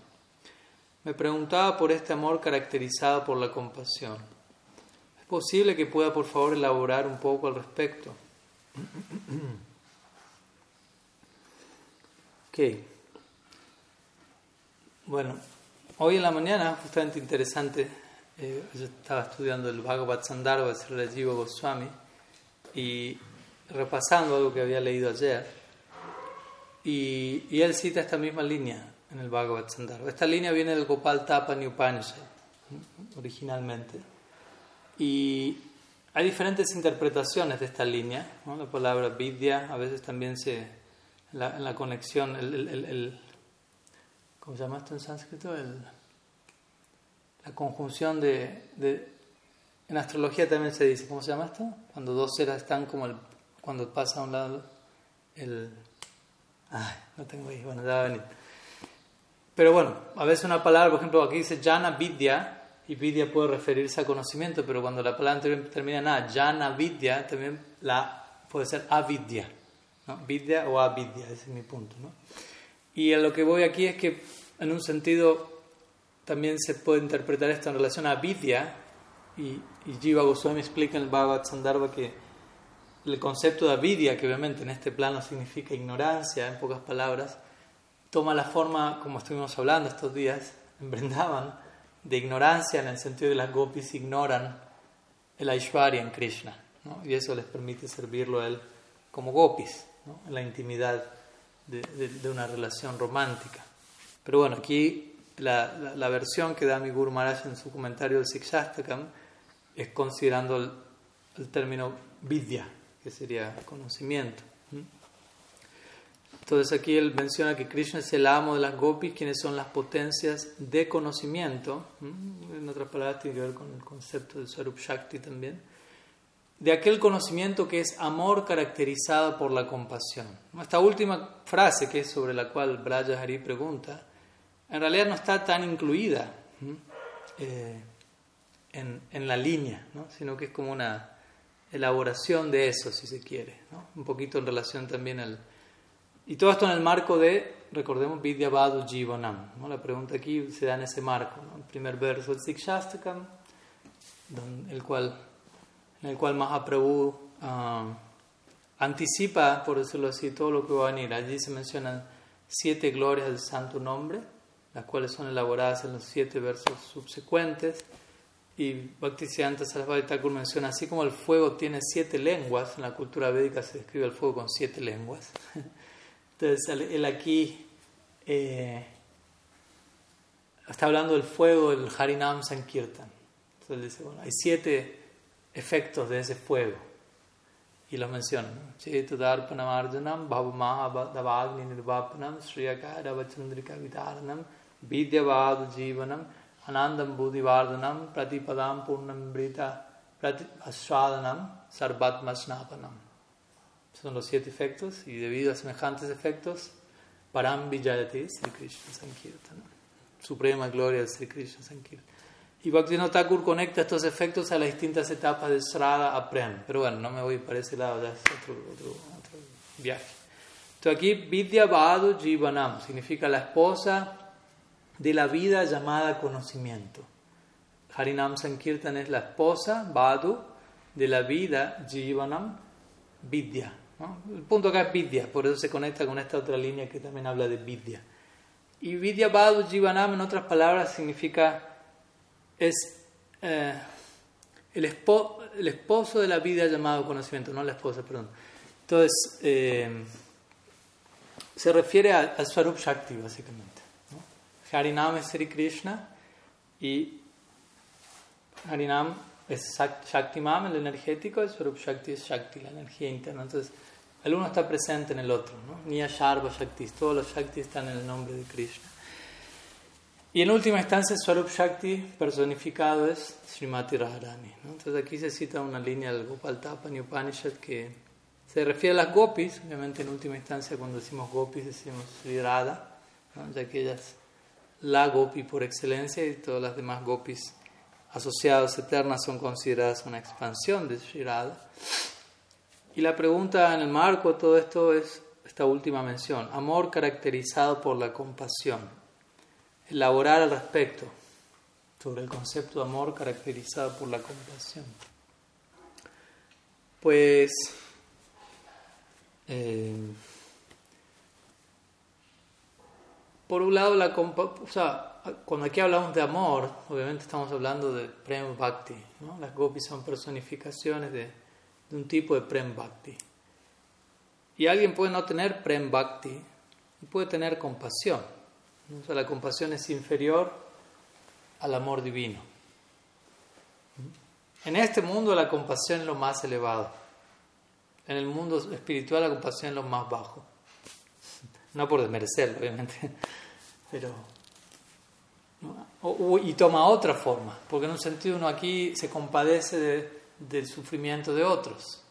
S1: Me preguntaba por este amor caracterizado por la compasión. ¿Es posible que pueda, por favor, elaborar un poco al respecto? *clears throat* Bueno, hoy en la mañana, justamente interesante, eh, yo estaba estudiando el Bhagavad Sandarbha de Rajiva Goswami y repasando algo que había leído ayer. Y, él cita esta misma línea en el Bhagavad Sandarbha. Esta línea viene del Gopal Tapani Upanishad, originalmente. Y hay diferentes interpretaciones de esta línea. La palabra vidya a veces también se la, la conexión, el, ¿cómo se llama esto en sánscrito? la conjunción de, En astrología también se dice, ¿cómo se llama esto? Cuando dos ceras están como el, cuando pasa a un lado el... Ay, no tengo ahí, bueno, ya va a venir. Pero bueno, a veces una palabra, por ejemplo, aquí dice Jana Vidya, y Vidya puede referirse a conocimiento, pero cuando la palabra termina en A, Jana Vidya, también la puede ser Avidya. ¿no? Vidya o avidya, ese es mi punto. ¿no? Y a lo que voy aquí es que en un sentido también se puede interpretar esto en relación a vidya y, y Jiva Goswami explica en el Bhagavad Sandarbha que el concepto de avidia, que obviamente en este plano significa ignorancia, en pocas palabras, toma la forma, como estuvimos hablando estos días, *laughs* en Brindavan, de ignorancia en el sentido de que las gopis ignoran el Aishwarya en Krishna, y eso les permite servirlo a él como gopis, en la intimidad de, una relación romántica. Pero bueno, aquí la, versión que da mi Guru Maharaj en su comentario del Sikshastakam es considerando el, el término vidya, que sería conocimiento. Entonces aquí él menciona que Krishna es el amo de las gopis, quienes son las potencias de conocimiento. En otras palabras, tiene que ver con el concepto de Sarup Shakti también. De aquel conocimiento que es amor caracterizado por la compasión. Esta última frase, que es sobre la cual Braja Hari pregunta, en realidad no está tan incluida eh, en, en, la línea, ¿no? sino que es como una elaboración de eso, si se quiere, ¿no? un poquito en relación también al... Y todo esto en el marco de, recordemos, Vidyavadu Jivanam. ¿no? La pregunta aquí se da en ese marco, ¿no? el primer verso del Sikshastakam, el cual, en el cual Mahaprabhu uh, anticipa, por decirlo así, todo lo que va a venir. Allí se mencionan siete glorias del santo nombre, las cuales son elaboradas en los siete versos subsecuentes. Y Bhaktisiddhanta Sarasvati Thakur menciona, así como el fuego tiene siete lenguas, en la cultura védica se describe el fuego con siete lenguas. *laughs* Entonces, él aquí eh, está hablando del fuego del Harinam Sankirtan. Entonces dice, bueno, hay siete efectos de ese fuego. Y los menciona. Chetudarpanam Arjunam, Bhavamaha Nirvapanam, Sriyakara Vachandrika Vidaranam, Vidyavad Jivanam, Buddhivardhanam, Pratipadam Purnam Brita, Aswadanam, Sarvatma Snapanam. Son los siete efectos y debido a semejantes efectos, Param Vijayati Sri Krishna Sankirtana. Suprema gloria de Sri Krishna Sankirtana. Y Bhaktivinoda Thakur conecta estos efectos a las distintas etapas de Srada a Prem. Pero bueno, no me voy para ese lado, ya es otro, otro, otro viaje. Entonces aquí Vidya Bhadu Jivanam significa la esposa de la vida llamada conocimiento. Harinam Sankirtan es la esposa, Badu, de la vida, Jivanam, Vidya. El punto acá es Vidya, por eso se conecta con esta otra línea que también habla de Vidya. Y Vidya Badu Jivanam, en otras palabras, significa es eh, el, el, esposo de la vida llamado conocimiento, no la esposa, perdón. Entonces, eh, se refiere al Swarup Shakti, básicamente. Harinam es Sri Krishna y Harinam es Shaktimam, el energético, y Swarup Shakti es Shakti, la energía interna. Entonces, el uno está presente en el otro, ¿no? Niya Sharva Shakti, todos los Shakti están en el nombre de Krishna. Y en última instancia, Swarup Shakti personificado es Srimati Radharani. Entonces, aquí se cita una línea del Gopal Tapani Upanishad que se refiere a las gopis, obviamente en última instancia, cuando decimos gopis, decimos Sri Radha, ya que ellas la gopi por excelencia y todas las demás gopis asociadas eternas son consideradas una expansión de Sri Y la pregunta en el marco de todo esto es esta última mención, amor caracterizado por la compasión. Elaborar al respecto sobre el concepto de amor caracterizado por la compasión. Pues eh, por un lado, la o sea, cuando aquí hablamos de amor, obviamente estamos hablando de Prem Bhakti. ¿no? Las gopis son personificaciones de, un tipo de Prem Bhakti. Y alguien puede no tener Prem Bhakti y puede tener compasión. O sea, la compasión es inferior al amor divino. En este mundo la compasión es lo más elevado. En el mundo espiritual la compasión es lo más bajo. No por desmerecerlo, obviamente, pero... y toma otra forma, porque en un sentido uno aquí se compadece del sufrimiento de otros,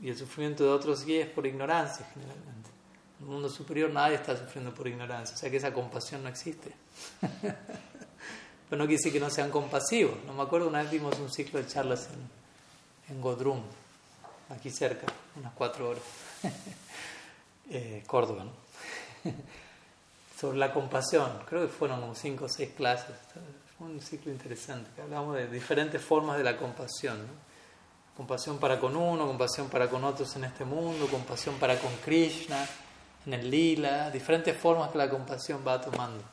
S1: y el sufrimiento de otros aquí es por ignorancia generalmente. En el mundo superior nadie está sufriendo por ignorancia, o sea que esa compasión no existe. *laughs* Pero no quiere decir que no sean compasivos. No me acuerdo, una vez vimos un ciclo de charlas en, en Godrum, aquí cerca, unas cuatro horas, *laughs* eh, Córdoba, ¿no? *laughs* sobre la compasión. Creo que fueron como cinco o seis clases. Fue un ciclo interesante. Hablamos de diferentes formas de la compasión. Compasión para con uno, compasión para con otros en este mundo, compasión para con Krishna, en el lila, diferentes formas que la compasión va tomando.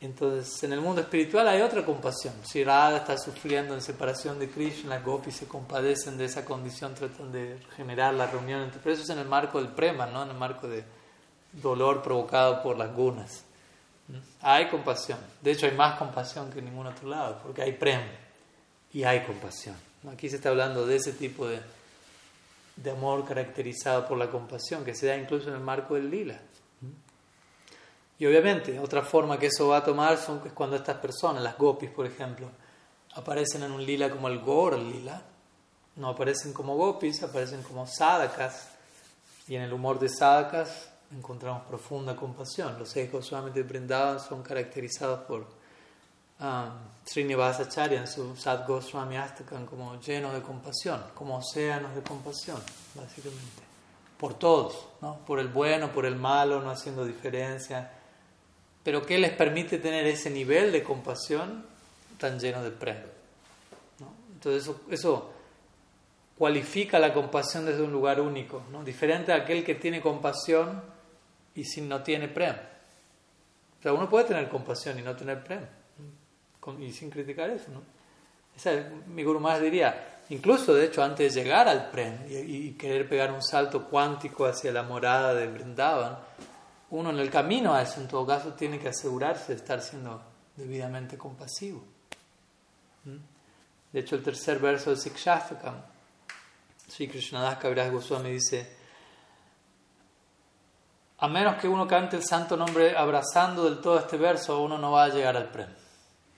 S1: Entonces, en el mundo espiritual hay otra compasión. Si Radha está sufriendo en separación de Krishna, gopis se compadecen de esa condición, tratan de generar la reunión entre. Pero eso es en el marco del prema, ¿no? En el marco de dolor provocado por las gunas. Hay compasión. De hecho, hay más compasión que en ningún otro lado, porque hay prema y hay compasión. Aquí se está hablando de ese tipo de, de amor caracterizado por la compasión, que se da incluso en el marco del lila. Y obviamente, otra forma que eso va a tomar son, es cuando estas personas, las gopis, por ejemplo, aparecen en un lila como el Gor lila, no aparecen como gopis, aparecen como sadakas, y en el humor de sadakas encontramos profunda compasión. Los seis solamente brindaban son caracterizados por um, Srinivasa Acharya en su Sad Goswami Astakam como llenos de compasión, como océanos de compasión, básicamente. Por todos, ¿no? por el bueno, por el malo, no haciendo diferencia pero ¿qué les permite tener ese nivel de compasión tan lleno de premio? Entonces eso, cualifica la compasión desde un lugar único, ¿no? diferente a aquel que tiene compasión y sin, no tiene premio. O sea, uno puede tener compasión y no tener premio, y sin criticar eso. ¿no? Esa, mi guru más diría, incluso de hecho antes de llegar al prem y, querer pegar un salto cuántico hacia la morada de Brindavan, uno en el camino a eso, en todo caso, tiene que asegurarse de estar siendo debidamente compasivo. ¿Mm? De hecho, el tercer verso de Sikshastakam, Sri Krishnadas Kaviraj Goswami dice: A menos que uno cante el santo nombre abrazando del todo este verso, uno no va a llegar al prem.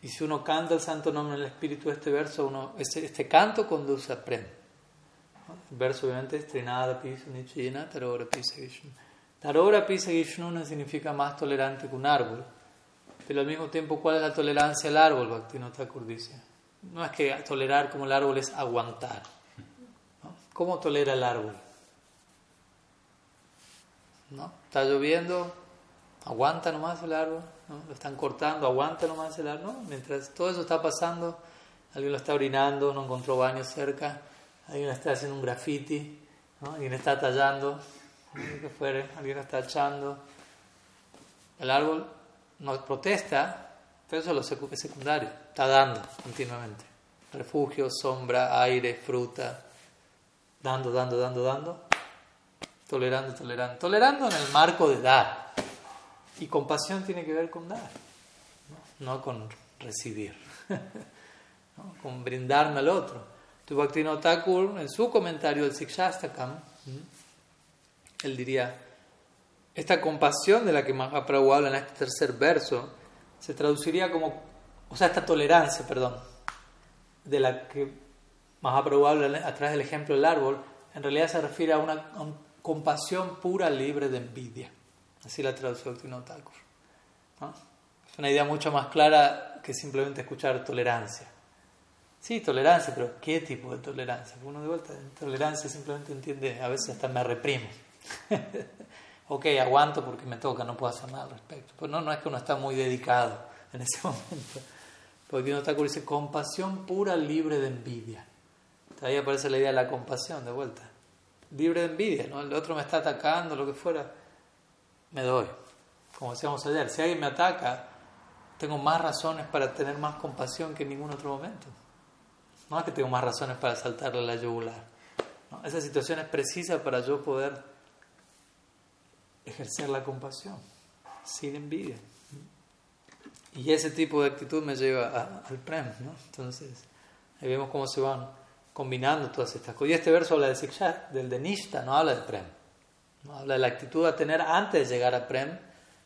S1: Y si uno canta el santo nombre en el espíritu de este verso, uno, este, este canto conduce al prem. El verso obviamente es Trinada Pisa Nichina Tarora Pisa Vishnu. Tarora Pisa Gishnu no significa más tolerante que un árbol, pero al mismo tiempo, ¿cuál es la tolerancia al árbol? Bhaktivinoda dice. No es que tolerar como el árbol es aguantar. ¿Cómo tolera el árbol? ¿No? Está lloviendo, aguanta nomás el árbol, lo están cortando, aguanta nomás el árbol. Mientras todo eso está pasando, alguien lo está orinando, no encontró baño cerca, alguien está haciendo un graffiti, alguien está tallando, que fuere, alguien está echando. El árbol no protesta, pero eso es secundario, está dando continuamente. Refugio, sombra, aire, fruta, dando, dando, dando, dando, tolerando, tolerando. Tolerando en el marco de dar. Y compasión tiene que ver con dar, no, con recibir, *laughs* con brindarme al otro. Tu Bhaktivinoda Thakur, en su comentario del Sikshastakam, él diría, esta compasión de la que Mahaprabhu habla en este tercer verso se traduciría como, o sea, esta tolerancia, perdón, de la que Mahaprabhu habla a través del ejemplo del árbol, en realidad se refiere a una, compasión pura, libre de envidia. Así la traduce Tino Thakur. Es una idea mucho más clara que simplemente escuchar tolerancia. Sí, tolerancia, pero ¿qué tipo de tolerancia? Uno de vuelta, tolerancia simplemente entiende, a veces hasta me reprimo. *laughs* ok, aguanto porque me toca, no puedo hacer nada al respecto. Pero no, no es que uno está muy dedicado en ese *laughs* momento. Porque uno está dice compasión pura, libre de envidia. Ahí aparece la idea de la compasión de vuelta. Libre de envidia, ¿no? El otro me está atacando, lo que fuera, me doy. Como decíamos ayer, si alguien me ataca, tengo más razones para tener más compasión que en ningún otro momento. No es que tengo más razones para saltarle la yugular. Esa situación es precisa para yo poder ejercer la compasión, sin envidia. Y ese tipo de actitud me lleva al prem, ¿no? Entonces, ahí vemos cómo se van combinando todas estas cosas. Y este verso habla de siksha, del de nishta, no habla de prem. ¿no? Habla de la actitud a tener antes de llegar a prem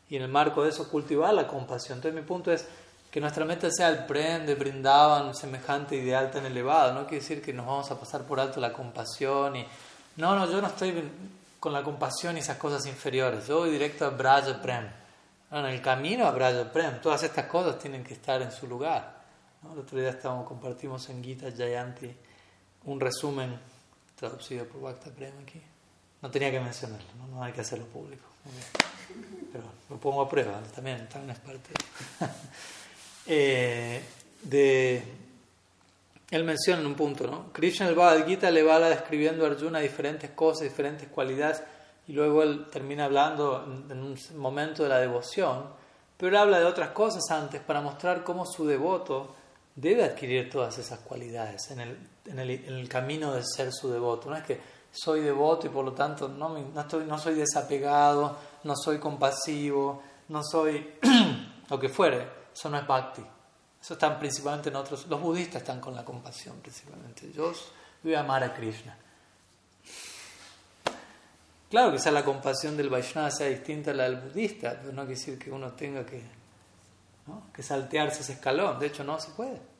S1: y en el marco de eso cultivar la compasión. Entonces mi punto es que nuestra meta sea el prem de brindaban semejante ideal tan elevado. No quiere decir que nos vamos a pasar por alto la compasión y... No, no, yo no estoy con la compasión y esas cosas inferiores. Yo voy directo a Braja Prem. En el camino a Braja Prem, todas estas cosas tienen que estar en su lugar. El otro día estábamos, compartimos en Gita Jayanti un resumen traducido por Bhakta Prem aquí. No tenía que mencionarlo, no, hay que hacerlo público. Pero lo pongo a prueba, también, también es parte *laughs* eh, de él menciona en un punto, ¿no? Krishna el Bhagavad Gita le va describiendo a Arjuna diferentes cosas, diferentes cualidades, y luego él termina hablando en un momento de la devoción, pero él habla de otras cosas antes para mostrar cómo su devoto debe adquirir todas esas cualidades en el, en el, camino de ser su devoto. No es que soy devoto y por lo tanto no, no, estoy, no soy desapegado, no soy compasivo, no soy *clears throat* lo que fuere, eso no es bhakti. Eso están principalmente en otros. Los budistas están con la compasión principalmente. Yo voy a amar a Krishna. Claro que quizá la compasión del Vaishnava sea distinta a la del budista, pero no quiere decir que uno tenga que, que saltearse ese escalón. De hecho, no se puede.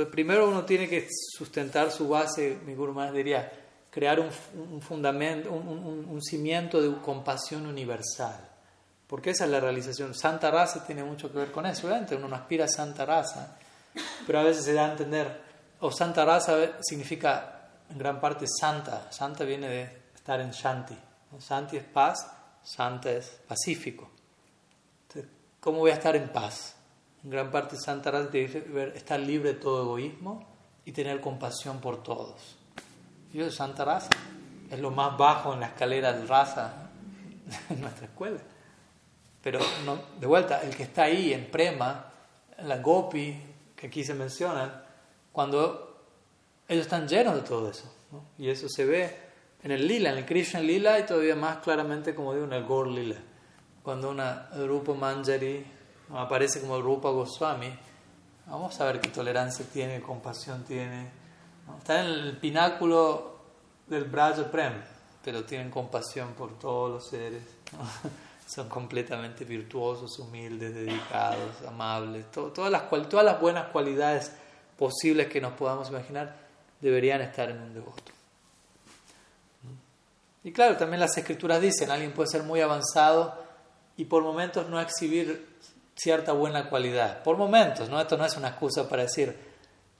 S1: Entonces, primero uno tiene que sustentar su base, mi Guru Maharaj diría, crear un, un fundamento, un, un cimiento de compasión universal. Porque esa es la realización. Santa raza tiene mucho que ver con eso. Obviamente uno no aspira a santa raza, pero a veces se da a entender, o santa raza significa en gran parte santa. Santa viene de estar en shanti. Shanti es paz, santa es pacífico. Entonces, ¿Cómo voy a estar en paz? Gran parte santa raza tiene que ver estar libre de todo egoísmo y tener compasión por todos. Yo de santa raza es lo más bajo en la escalera de raza *laughs* en nuestra escuela. Pero no, de vuelta, el que está ahí en Prema, en la Gopi, que aquí se mencionan, cuando ellos están llenos de todo eso. ¿no? Y eso se ve en el Lila, en el Krishna Lila y todavía más claramente, como digo, en el Gaur Lila. Cuando una Rupa Manjari aparece como Rupa Goswami, vamos a ver qué tolerancia tiene, qué compasión tiene. Está en el pináculo del Braja Prem, pero tienen compasión por todos los seres. *laughs* son completamente virtuosos, humildes, dedicados, amables. todas, las, todas las buenas cualidades posibles que nos podamos imaginar deberían estar en un devoto. Y claro, también las escrituras dicen, alguien puede ser muy avanzado y por momentos no exhibir cierta buena cualidad. Por momentos, ¿no? Esto no es una excusa para decir,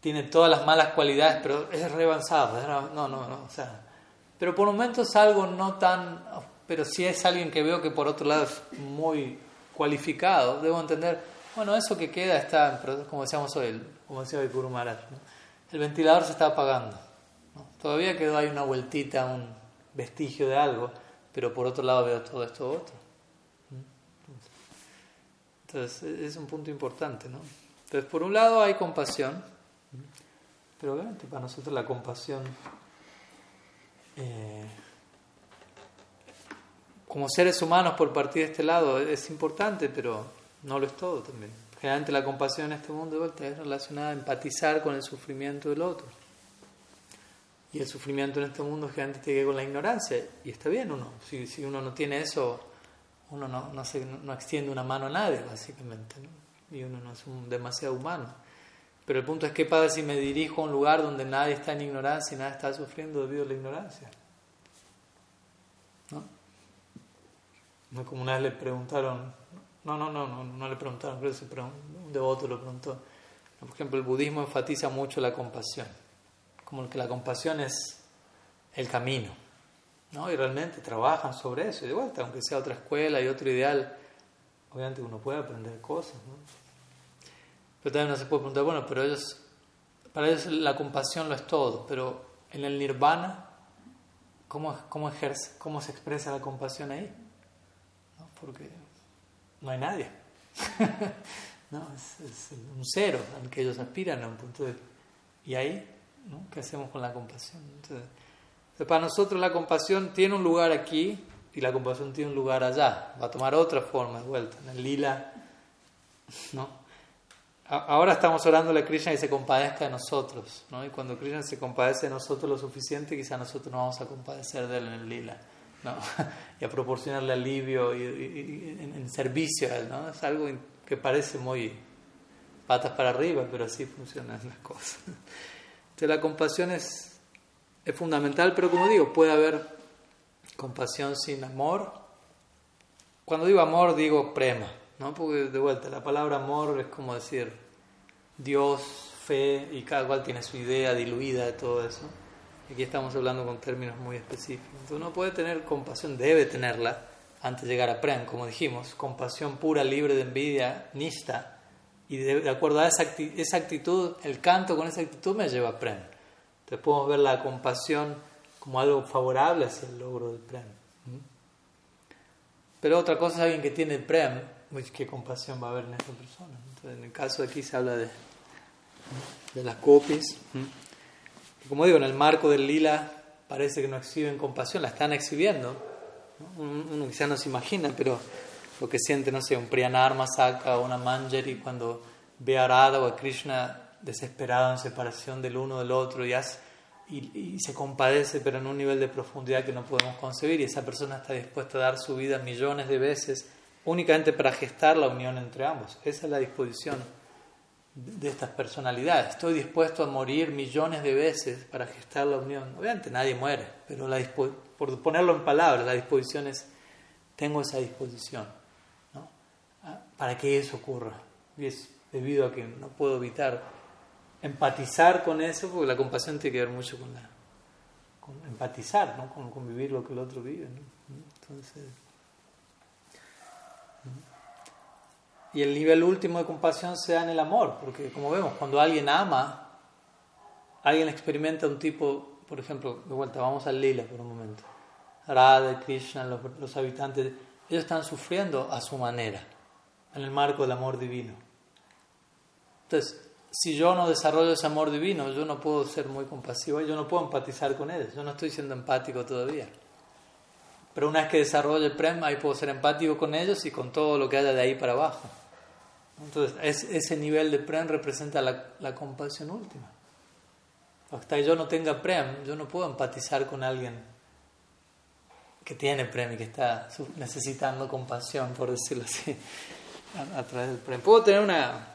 S1: tiene todas las malas cualidades, pero es re avanzado. No, no, no. O sea, pero por momentos algo no tan pero si es alguien que veo que por otro lado es muy cualificado, debo entender, bueno, eso que queda está, como decíamos hoy, como decía hoy Guru Maharaj, ¿no? el ventilador se está apagando. Todavía quedó ahí una vueltita, un vestigio de algo, pero por otro lado veo todo esto otro. Entonces, es un punto importante, ¿no? Entonces, por un lado hay compasión, pero obviamente para nosotros la compasión... Eh, como seres humanos por partir de este lado es importante, pero no lo es todo también. Generalmente la compasión en este mundo es relacionada a empatizar con el sufrimiento del otro. Y el sufrimiento en este mundo generalmente tiene que ver con la ignorancia. Y está bien uno. Si, si uno no tiene eso, uno no, no, se, no, extiende una mano a nadie, básicamente. Y uno no es un, demasiado humano. Pero el punto es qué pasa si me dirijo a un lugar donde nadie está en ignorancia y nadie está sufriendo debido a la ignorancia. ¿No? No como una vez le preguntaron, no, no, no, no, no le preguntaron, creo que un devoto lo preguntó. Por ejemplo, el budismo enfatiza mucho la compasión, como que la compasión es el camino, ¿no? Y realmente trabajan sobre eso, y de vuelta, aunque sea otra escuela y otro ideal, obviamente uno puede aprender cosas, ¿no? Pero también uno se puede preguntar, bueno, pero ellos, para ellos la compasión lo es todo, pero en el nirvana, ¿cómo, cómo, ejerce, cómo se expresa la compasión ahí? porque no hay nadie. *laughs* no, es, un cero al que ellos aspiran a un punto. ¿Y ahí? ¿no? ¿Qué hacemos con la compasión? Para nosotros la compasión tiene un lugar aquí y la compasión tiene un lugar allá. Va a tomar otra forma de vuelta. En el lila, ¿no? Ahora estamos orando a Krishna y se compadezca de nosotros, ¿no? Y cuando Krishna se compadece de nosotros lo suficiente, quizá nosotros no vamos a compadecer de él en el lila. ¿no? *laughs* y a proporcionarle alivio y, en, servicio a él. ¿no? Es algo que parece muy patas para arriba, pero así funcionan las cosas. *laughs* Entonces la compasión es, es fundamental, pero como digo, puede haber compasión sin amor. Cuando digo amor, digo prema, ¿no? porque de vuelta, la palabra amor es como decir Dios, fe, y cada cual tiene su idea diluida de todo eso. Aquí estamos hablando con términos muy específicos. Entonces uno puede tener compasión, debe tenerla antes de llegar a Prem, como dijimos, compasión pura, libre de envidia, nista, Y de, acuerdo a esa, actitud, el canto con esa actitud me lleva a Prem. Entonces podemos ver la compasión como algo favorable hacia el logro del Prem. Pero otra cosa es alguien que tiene Prem, pues, ¿qué compasión va a haber en esa persona? Entonces, en el caso de aquí se habla de, de las copies. Como digo, en el marco del lila parece que no exhiben compasión, la están exhibiendo. Uno quizás no se imagina, pero lo que siente, no sé, un Priyanarma saca o una Manjari cuando ve a Radha o a Krishna desesperado en separación del uno del otro y, y, se compadece, pero en un nivel de profundidad que no podemos concebir, y esa persona está dispuesta a dar su vida millones de veces únicamente para gestar la unión entre ambos. Esa es la disposición de estas personalidades. Estoy dispuesto a morir millones de veces para gestar la unión. Obviamente nadie muere, pero la por ponerlo en palabras, la disposición es, tengo esa disposición ¿no? Ah, para que eso ocurra. Y es debido a que no puedo evitar empatizar con eso, porque la compasión tiene que ver mucho con, la, empatizar, ¿no? con, vivir lo que el otro vive. Entonces, Y el nivel último de compasión se da en el amor, porque como vemos, cuando alguien ama, alguien experimenta un tipo, por ejemplo, de vuelta, vamos al lila por un momento. Radha, Krishna, los, habitantes, ellos están sufriendo a su manera, en el marco del amor divino. Entonces, si yo no desarrollo ese amor divino, yo no puedo ser muy compasivo, yo no puedo empatizar con ellos, yo no estoy siendo empático todavía. Pero una vez que desarrolle el prem, ahí puedo ser empático con ellos y con todo lo que haya de ahí para abajo. Entonces, ese nivel de prem representa la, compasión última. Hasta que yo no tenga prem, yo no puedo empatizar con alguien que tiene prem y que está necesitando compasión, por decirlo así, a, través del prem. Puedo tener una,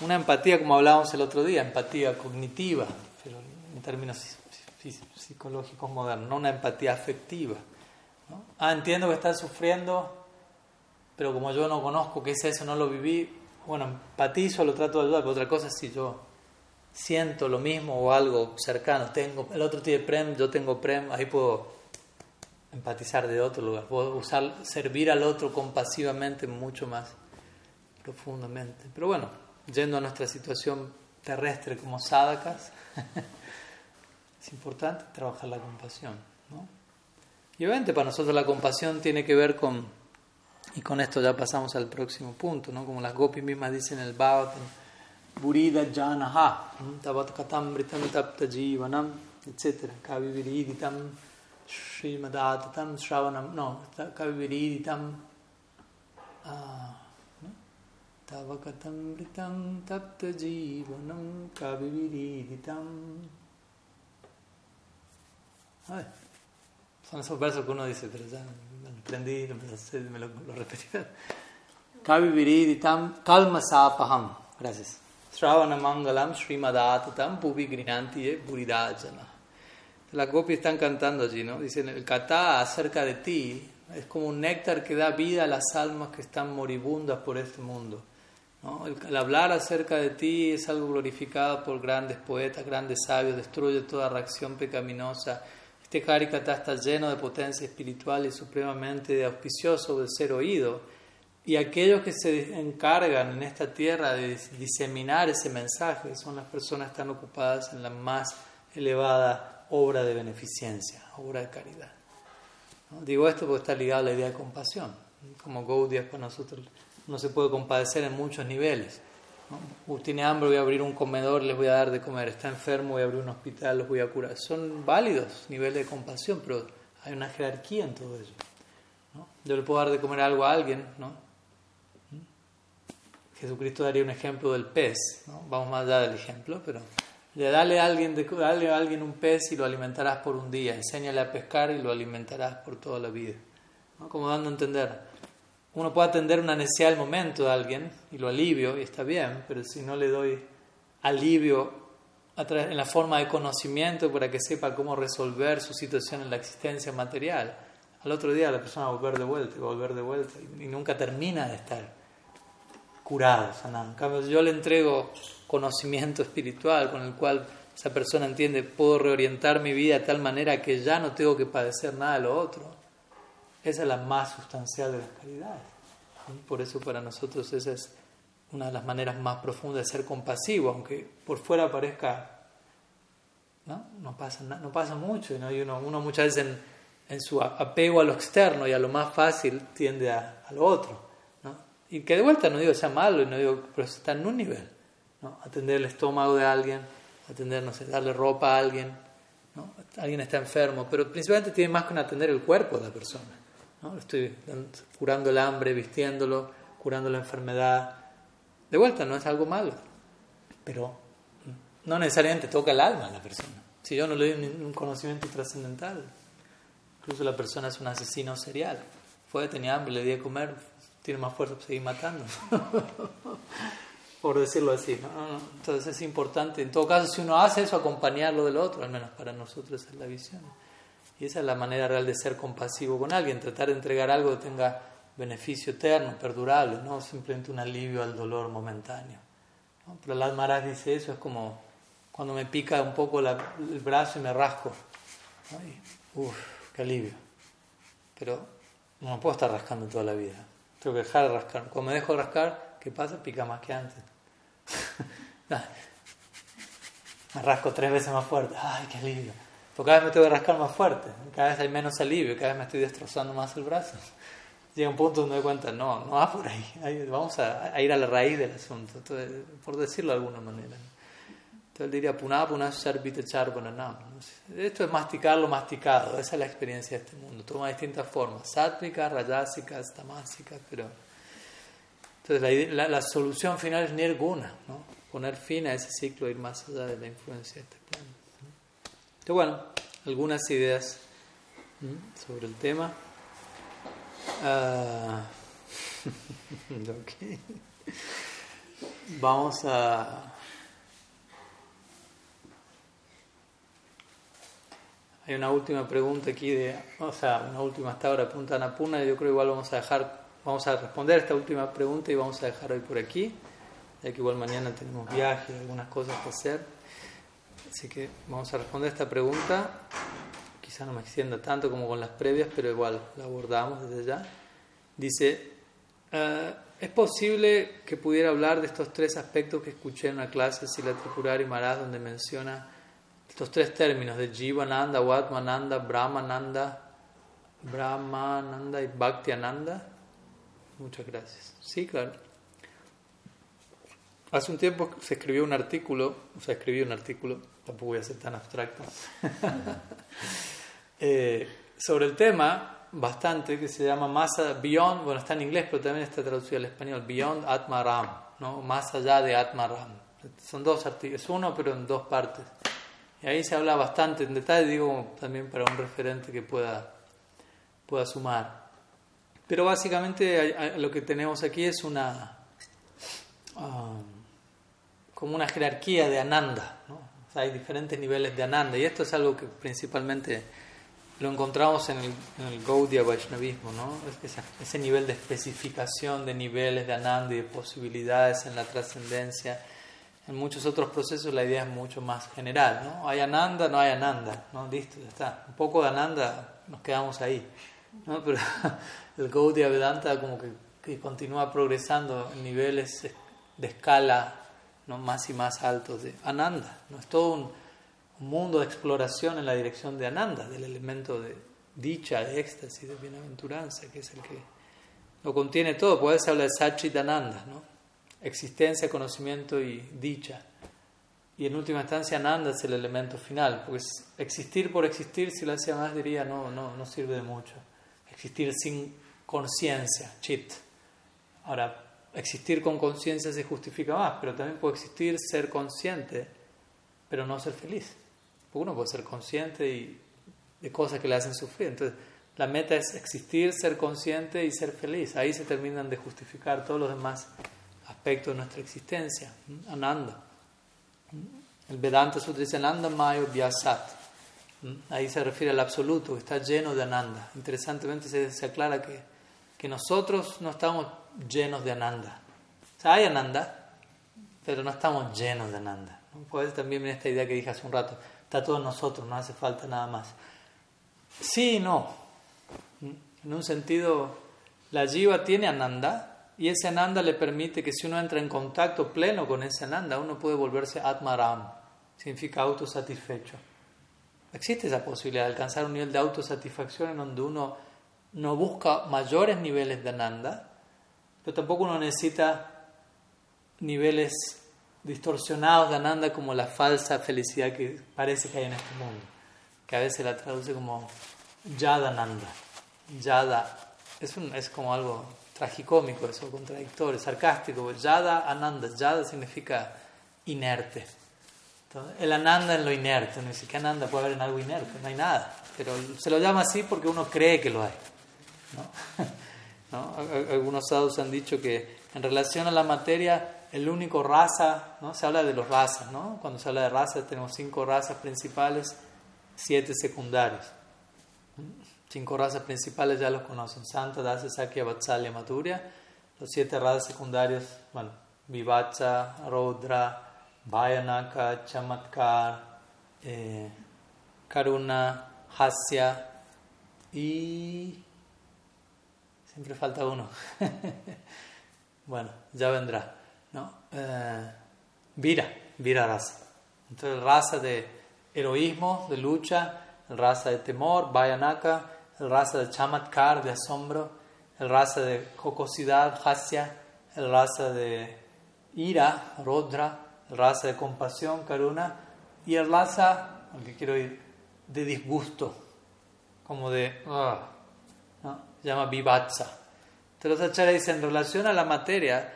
S1: una empatía, como hablábamos el otro día, empatía cognitiva, pero en términos psicológicos modernos, no una empatía afectiva. Ah, entiendo que estás sufriendo, pero como yo no conozco qué es eso, no lo viví, bueno, empatizo, lo trato de ayudar, pero otra cosa es si yo siento lo mismo o algo cercano, tengo, el otro tiene prem, yo tengo prem, ahí puedo empatizar de otro lugar, puedo usar, servir al otro compasivamente mucho más profundamente. Pero bueno, yendo a nuestra situación terrestre como sadakas, *laughs* es importante trabajar la compasión. ¿no? Y obviamente para nosotros la compasión tiene que ver con y con esto ya pasamos al próximo punto, ¿no? Como las gopis mismas dicen en el Bhagavatam, Burida Janaha, Tavat Katamritam Tapta Jivanam, etc. Kaviviriditam Srimadatam Shravanam, no, Kaviviriditam Tavakatamritam Tapta Jivanam Kaviviriditam. Son esos versos que uno dice, pero ya aprendí, me lo, lo repetí. Kavi viriditam. Gracias. Sravana mangalam srimadatatam pubi grinanti buridajana. Las gopis están cantando allí, ¿no? Dicen, el kata acerca de ti es como un néctar que da vida a las almas que están moribundas por este mundo. El, hablar acerca de ti es algo glorificado por grandes poetas, grandes sabios, destruye toda reacción pecaminosa este Harikata está lleno de potencia espiritual y supremamente auspicioso de ser oído. Y aquellos que se encargan en esta tierra de diseminar ese mensaje son las personas que están ocupadas en la más elevada obra de beneficencia, obra de caridad. Digo esto porque está ligado a la idea de compasión. Como Gaudiya para nosotros no se puede compadecer en muchos niveles. ¿no? Tiene hambre, voy a abrir un comedor, les voy a dar de comer. Está enfermo, voy a abrir un hospital, los voy a curar. Son válidos niveles de compasión, pero hay una jerarquía en todo eso. ¿no? Yo le puedo dar de comer algo a alguien, ¿no? Jesucristo daría un ejemplo del pez, ¿no? vamos más allá del ejemplo, pero le dale a alguien, dale a alguien un pez y lo alimentarás por un día, enséñale a pescar y lo alimentarás por toda la vida. ¿no? Como dando a entender, uno puede atender una necesidad del momento de alguien y lo alivio y está bien, pero si no le doy alivio en la forma de conocimiento para que sepa cómo resolver su situación en la existencia material, al otro día la persona va a volver de vuelta y a volver de vuelta y, nunca termina de estar curado, sanado. Yo le entrego conocimiento espiritual con el cual esa persona entiende, puedo reorientar mi vida de tal manera que ya no tengo que padecer nada de lo otro esa es la más sustancial de las caridades. Por eso para nosotros esa es una de las maneras más profundas de ser compasivo, aunque por fuera parezca, no, no pasa, no pasa mucho, y uno, muchas veces en, su apego a lo externo y a lo más fácil tiende a, lo otro. Y que de vuelta no digo sea malo, no digo, pero está en un nivel. Atender el estómago de alguien, atender, no sé, darle ropa a alguien, ¿no? alguien está enfermo, pero principalmente tiene más que atender el cuerpo de la persona. ¿No? Estoy curando el hambre, vistiéndolo, curando la enfermedad. De vuelta, no es algo malo, pero no necesariamente toca el alma a la persona. Si yo no le doy un conocimiento trascendental, incluso la persona es un asesino serial. Fue, tenía hambre, le di a comer, tiene más fuerza para seguir matando. *laughs* Por decirlo así. Entonces es importante, en todo caso, si uno hace eso, acompañarlo del otro, al menos para nosotros es la visión. Y esa es la manera real de ser compasivo con alguien, tratar de entregar algo que tenga beneficio eterno, perdurable, no simplemente un alivio al dolor momentáneo. Pero el Maharaj dice eso, es como cuando me pica un poco el brazo y me rasco. Uf, qué alivio. Pero no puedo estar rascando toda la vida. Tengo que dejar de rascar. Cuando me dejo de rascar, ¿qué pasa? Pica más que antes. *laughs* me rasco tres veces más fuerte. Ay, qué alivio. Porque cada vez me tengo que rascar más fuerte. Cada vez hay menos alivio. Cada vez me estoy destrozando más el brazo *laughs* llega un punto donde me doy cuenta, no, no va por ahí, vamos a, ir a la raíz del asunto, por decirlo de alguna manera. Entonces él diría, puná, puná, no. Esto es masticarlo masticado, esa es la experiencia de este mundo, toma distintas formas, sátmicas, rayásicas, tamásicas, pero... Entonces la, la, solución final es nirguna, ¿no? poner fin a ese ciclo, ir más allá de la influencia de este plano. Entonces bueno, algunas ideas sobre el tema. *laughs* Okay. Vamos a... Hay una última pregunta aquí de, o sea, una última hasta ahora, pregunta Anapuna, yo creo igual vamos a dejar, vamos a responder esta última pregunta y vamos a dejar hoy por aquí, ya que igual mañana tenemos viaje y algunas cosas que hacer. Así que vamos a responder esta pregunta quizá no me extienda tanto como con las previas, pero igual la abordamos desde ya. Dice, ah, ¿es posible que pudiera hablar de estos tres aspectos que escuché en una clase Sila Tripurari Maharaj donde menciona estos tres términos de Jivananda, Watmananda, Brahmananda, Brahmananda y Bhaktiananda? Muchas gracias. Sí, claro. Hace un tiempo se escribió un artículo, o sea, escribió un artículo, tampoco voy a ser tan abstracto. *laughs* Eh, sobre el tema bastante que se llama más Beyond, bueno está en inglés pero también está traducido al español, Beyond Atmaram, ¿no? más allá de Atmaram. Son dos artículos, uno pero en dos partes. Y ahí se habla bastante en detalle, digo también para un referente que pueda, pueda sumar. Pero básicamente lo que tenemos aquí es una um, como una jerarquía de Ananda. ¿no? Hay diferentes niveles de Ananda y esto es algo que principalmente lo encontramos en el, en el Gaudiya Vaishnavismo, ¿no? Ese, nivel de especificación de niveles de Ananda y de posibilidades en la trascendencia. En muchos otros procesos la idea es mucho más general, ¿no? Hay Ananda, no hay Ananda, ¿no? Listo, ya está. Un poco de Ananda, nos quedamos ahí, ¿no? Pero *laughs* el Gaudiya Vedanta como que continúa progresando en niveles de escala ¿no? más y más altos de Ananda, ¿no? Es todo un un mundo de exploración en la dirección de Ananda, del elemento de dicha, de éxtasis, de bienaventuranza, que es el que lo contiene todo. Puede ser hablar de Satchitananda, ¿no? existencia, conocimiento y dicha. Y en última instancia, Ananda es el elemento final, porque existir por existir, si lo hacía más, diría no, no, no sirve de mucho. Existir sin conciencia, chit. Ahora, existir con conciencia se justifica más, pero también puede existir ser consciente, pero no ser feliz uno puede ser consciente de cosas que le hacen sufrir. Entonces, la meta es existir, ser consciente y ser feliz. Ahí se terminan de justificar todos los demás aspectos de nuestra existencia. Ananda. El Vedanta Sutra dice Ananda Mayo Vyasat. Ahí se refiere al absoluto, está lleno de Ananda. Interesantemente se aclara que, que nosotros no estamos llenos de Ananda. O sea, hay Ananda, pero no estamos llenos de Ananda. Puede también esta idea que dije hace un rato está todo en nosotros, no hace falta nada más. Sí y no. En un sentido, la jiva tiene ananda, y ese ananda le permite que si uno entra en contacto pleno con ese ananda, uno puede volverse atmaram, significa autosatisfecho. Existe esa posibilidad de alcanzar un nivel de autosatisfacción en donde uno no busca mayores niveles de ananda, pero tampoco uno necesita niveles distorsionados de ananda como la falsa felicidad que parece que hay en este mundo, que a veces la traduce como yadananda. Yada es, un, es como algo tragicómico, eso, contradictorio, sarcástico. Yada ananda, yada significa inerte. el ananda en lo inerte, no dice que ananda puede haber en algo inerte, no hay nada, pero se lo llama así porque uno cree que lo hay. ¿No? *laughs* Algunos sadhus han dicho que en relación a la materia, el único raza, ¿no? se habla de los razas, ¿no? cuando se habla de razas tenemos cinco razas principales, siete secundarias. Cinco razas principales ya los conocen, Santa, Dasa, Sakya, Vatsalya, Maturya. Los siete razas secundarias, bueno, Vivacha, Rodra, Vayanaka, Chamatkar, eh, Karuna, Hasya y Siempre falta uno. *laughs* bueno, ya vendrá. ¿no? Eh, vira, vira raza. Entonces, raza de heroísmo, de lucha, raza de temor, Vayanaka, el raza de chamatkar, de asombro, raza de jocosidad, hasya, raza de ira, rodra, raza de compasión, karuna, y raza, al que quiero ir, de disgusto, como de... Ah, se llama vivatsa. Entonces los acharyas dicen en relación a la materia,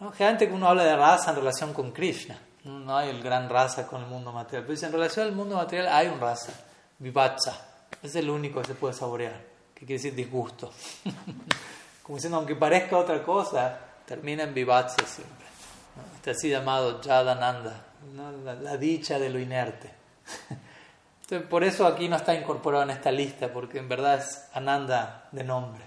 S1: ¿no? generalmente uno habla de raza en relación con Krishna, no hay el gran raza con el mundo material, pero en relación al mundo material hay un raza, vivatsa, es el único que se puede saborear, que quiere decir disgusto. *laughs* Como diciendo, aunque parezca otra cosa, termina en vivatsa siempre. Este así llamado Yadananda, la, la dicha de lo inerte. *laughs* por eso aquí no está incorporado en esta lista, porque en verdad es Ananda de nombre.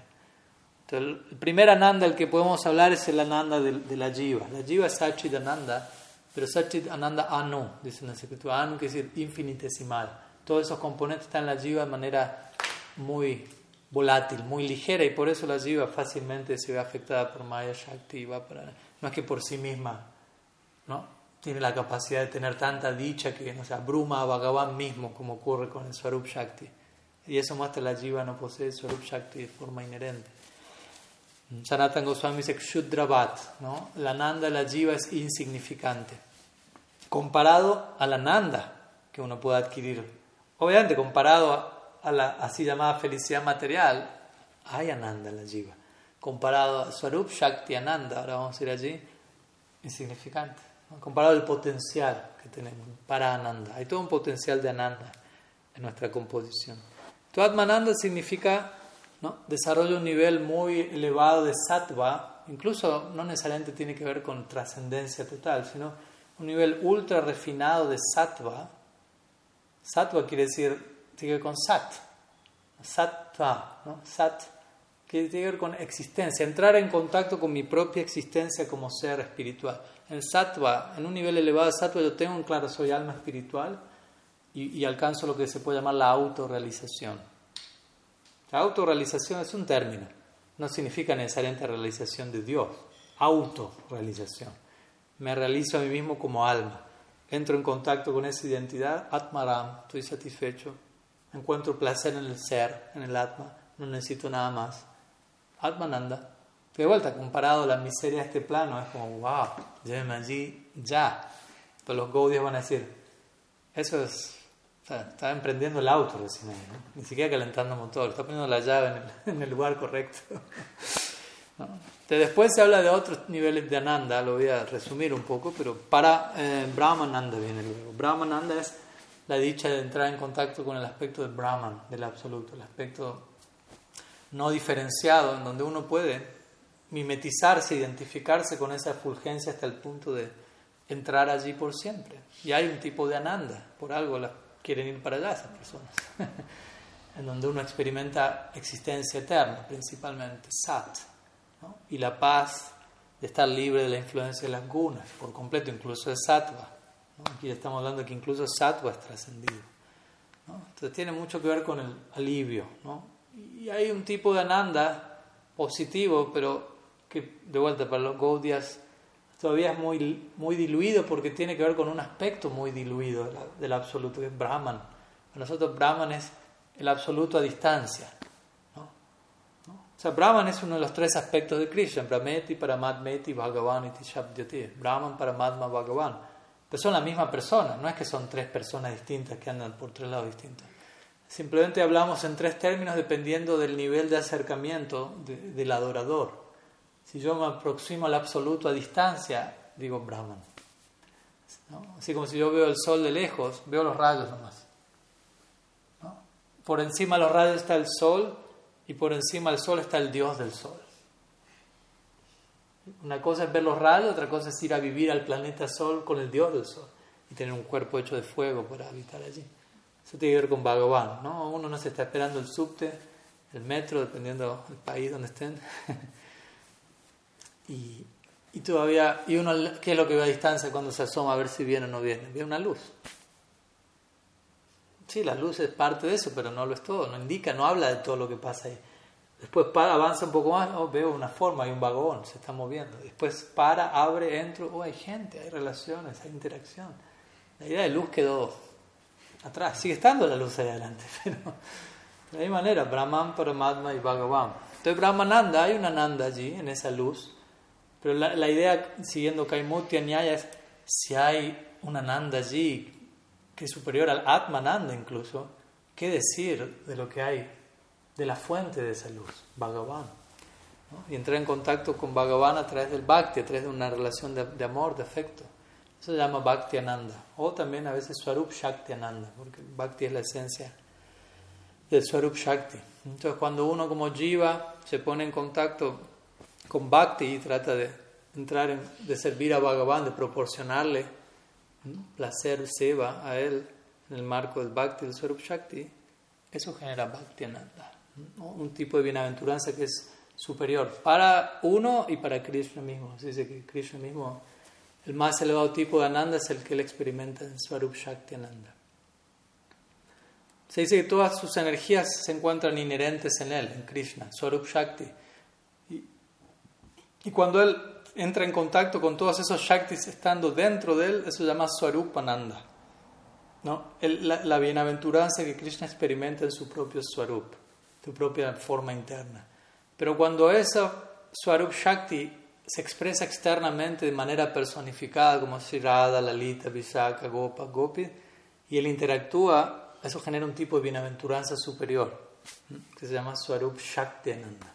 S1: el primer Ananda del que podemos hablar es el Ananda de, la Jiva. La Jiva es Sachid Ananda, pero Sachid Ananda Anu, dice en la escritura. Anu quiere decir infinitesimal. Todos esos componentes están en la Jiva de manera muy volátil, muy ligera, y por eso la Jiva fácilmente se ve afectada por Maya Shakti. Para, no es que por sí misma, ¿no? Tiene la capacidad de tener tanta dicha que no se abruma a Bhagavan mismo, como ocurre con el Swarup Shakti. Y eso muestra la Jiva no posee Swarup Shakti de forma inherente. Sanatan Goswami dice Kshudravat, ¿no? la Nanda de la Jiva es insignificante. Comparado a la Nanda que uno puede adquirir. Obviamente, comparado a, la así llamada felicidad material, hay Ananda en la Jiva. Comparado a Swarup Shakti Ananda, ahora vamos a ir allí, insignificante comparado al potencial que tenemos para Ananda. Hay todo un potencial de Ananda en nuestra composición. Tu Atmananda significa ¿no? desarrollo un nivel muy elevado de sattva, incluso no necesariamente tiene que ver con trascendencia total, sino un nivel ultra refinado de sattva. Sattva quiere decir, tiene que con sat, sattva, ¿no? sat, que tiene que ver con existencia, entrar en contacto con mi propia existencia como ser espiritual en sattva, en un nivel elevado de sattva, yo tengo en claro, soy alma espiritual y, alcanzo lo que se puede llamar la autorrealización. La autorrealización es un término, no significa necesariamente realización de Dios, autorrealización. Me realizo a mí mismo como alma, entro en contacto con esa identidad, Atmaram, estoy satisfecho, encuentro placer en el ser, en el Atma, no necesito nada más. Atmananda de vuelta, comparado a la miseria de este plano, es como, wow, lléveme allí ya. Pero los Gaudios van a decir, eso es, está emprendiendo el auto recién, ¿no? ni siquiera calentando motor, está poniendo la llave en el, *laughs* lugar correcto. *laughs* después se habla de otros niveles de Ananda, lo voy a resumir un poco, pero para eh, Brahmananda viene luego. Brahmananda es la dicha de entrar en contacto con el aspecto del Brahman, del absoluto, el aspecto no diferenciado, en donde uno puede mimetizarse, identificarse con esa fulgencia hasta el punto de entrar allí por siempre. Y hay un tipo de ananda, por algo la, quieren ir para allá esas personas, *laughs* en donde uno experimenta existencia eterna, principalmente sat, y la paz de estar libre de la influencia de las gunas, por completo, incluso de sattva. Aquí estamos hablando que incluso sattva es trascendido. Entonces tiene mucho que ver con el alivio. Y hay un tipo de ananda positivo, pero que de vuelta para los Gaudias todavía es muy, muy diluido porque tiene que ver con un aspecto muy diluido del absoluto, que es Brahman. Para nosotros Brahman es el absoluto a distancia. O sea, Brahman es uno de los tres aspectos de Krishna, Brahmeti, Paramatmeti, Bhagavan y Shabdyati. Brahman, Paramatma, Bhagavan. Pero son la misma persona, no es que son tres personas distintas que andan por tres lados distintos. Simplemente hablamos en tres términos dependiendo del nivel de acercamiento del adorador. Si yo me aproximo al absoluto a distancia, digo Brahman. Así como si yo veo el sol de lejos, veo los rayos nomás. Por encima de los rayos está el sol y por encima del sol está el Dios del sol. Una cosa es ver los rayos, otra cosa es ir a vivir al planeta Sol con el Dios del Sol y tener un cuerpo hecho de fuego para habitar allí. Eso tiene que ver con Bhagavan, ¿no? Uno no se está esperando el subte, el metro, dependiendo del país donde estén. *laughs* y, todavía, y uno, ¿qué es lo que ve a distancia cuando se asoma a ver si viene o no viene? Ve una luz. Sí, la luz es parte de eso, pero no lo es todo, no indica, no habla de todo lo que pasa ahí. Después para, avanza un poco más, oh, veo una forma, hay un vagón, se está moviendo. Después para, abre, entro, oh, hay gente, hay relaciones, hay interacción. La idea de luz quedó atrás, sigue estando la luz ahí adelante, *laughs* pero de la misma manera, Brahman, Paramatma y Bhagavan. Entonces Brahmananda, hay una Nanda allí, en esa luz, pero la, idea, siguiendo Kaimutya Nyaya, es si hay una Nanda allí que es superior al Atmananda incluso, ¿qué decir de lo que hay, de la fuente de esa luz, Bhagavan? Y entrar en contacto con Bhagavan a través del Bhakti, a través de una relación de, amor, de afecto. Eso se llama Bhakti Ananda. O también a veces Swarup Shakti Ananda, porque Bhakti es la esencia del Swarup Shakti. Entonces cuando uno como Jiva se pone en contacto con Bhakti trata de entrar en, de servir a Bhagavan, de proporcionarle placer, seva a él en el marco del Bhakti, del Swarup Shakti, eso genera Bhakti Ananda, un tipo de bienaventuranza que es superior para uno y para Krishna mismo. Se dice que Krishna mismo, el más elevado tipo de Ananda es el que él experimenta en Swarup Shakti Ananda. Se dice que todas sus energías se encuentran inherentes en él, en Krishna, Swarup Shakti. Y, cuando él entra en contacto con todos esos Shaktis estando dentro de él, eso se llama Swarupananda. ¿no? la, bienaventuranza que Krishna experimenta en su propio Swarup, su propia forma interna. Pero cuando esa Swarup Shakti se expresa externamente de manera personificada, como si Radha, Lalita, Visakha, Gopa, Gopi, y él interactúa, eso genera un tipo de bienaventuranza superior, que se llama Swarup Shakti Ananda.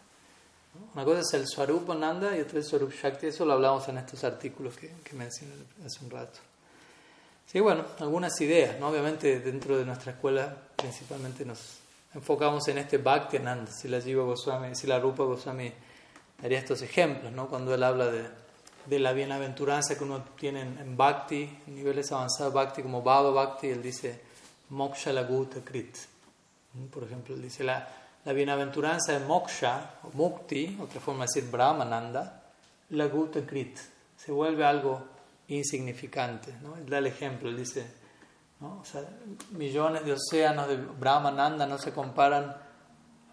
S1: Una cosa es el Swarup Ananda y otra es Swarup Shakti. Eso lo hablamos en estos artículos que, que mencioné hace un rato. Sí, bueno, algunas ideas. ¿no? Obviamente, dentro de nuestra escuela, principalmente nos enfocamos en este Bhakti Ananda. Si la Jiva Goswami, si la Rupa Goswami daría estos ejemplos, ¿no? cuando él habla de, de la bienaventuranza que uno tiene en, Bhakti, en niveles avanzados Bhakti, como Baba Bhakti, él dice Moksha Laguta Krit. Por ejemplo, él dice la la bienaventuranza de moksha, o mukti, otra forma de decir brahmananda, la gutta krit, se vuelve algo insignificante. ¿no? Él da el ejemplo, él dice, ¿no? o sea, millones de océanos de brahmananda no se comparan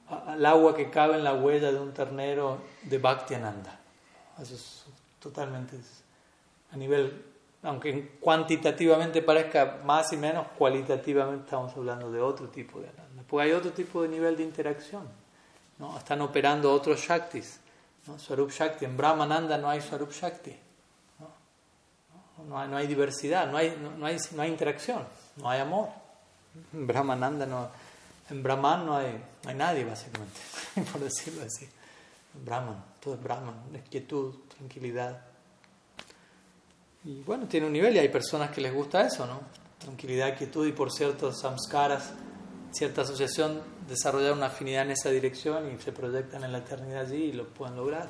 S1: al agua que cabe en la huella de un ternero de Bhaktiananda. Eso es totalmente a nivel, aunque cuantitativamente parezca más y menos, cualitativamente estamos hablando de otro tipo de ananda. Porque hay otro tipo de nivel de interacción. ¿no? Están operando otros Shaktis. ¿no? Swarup Shakti. En Brahmananda no hay Swarup Shakti. ¿no? Hay, diversidad, no hay, interacción, no hay amor. En Brahmananda no. En Brahman no hay, hay nadie, básicamente, *laughs* por decirlo así. Brahman, todo es Brahman, quietud, tranquilidad. Y bueno, tiene un nivel y hay personas que les gusta eso, ¿no? Tranquilidad, quietud y por ciertos samskaras cierta asociación desarrollar una afinidad en esa dirección y se proyectan en la eternidad allí y lo pueden lograr.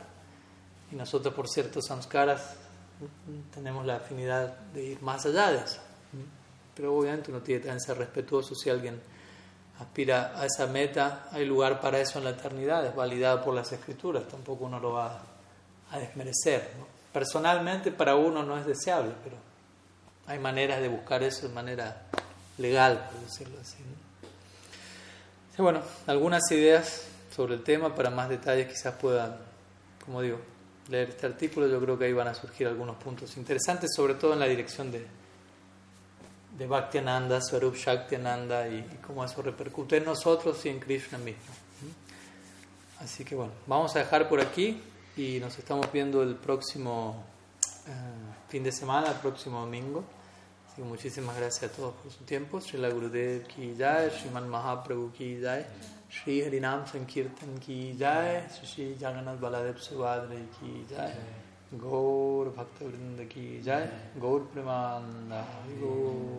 S1: Y nosotros por ciertos samskaras tenemos la afinidad de ir más allá de eso. Pero obviamente uno tiene que ser respetuoso si alguien aspira a esa meta, hay lugar para eso en la eternidad, es validado por las escrituras, tampoco uno lo va a desmerecer. Personalmente para uno no es deseable, pero hay maneras de buscar eso de manera legal, por decirlo así bueno, algunas ideas sobre el tema, para más detalles quizás puedan, como digo, leer este artículo, yo creo que ahí van a surgir algunos puntos interesantes, sobre todo en la dirección de, de Bhaktiananda, Swarup Shaktiananda y, y cómo eso repercute en nosotros y en Krishna mismo. Así que bueno, vamos a dejar por aquí y nos estamos viendo el próximo eh, fin de semana, el próximo domingo. Así que muchísimas gracias a todos por su tiempo. Srila Gurudev ki jai, Sriman Mahaprabhu ki jai, Sri Harinam Sankirtan ki jai, Sri Jagannath Baladev Subhadra ki jai, Gaur Bhakta Vrinda ki jai, Gaur Premananda, Gaur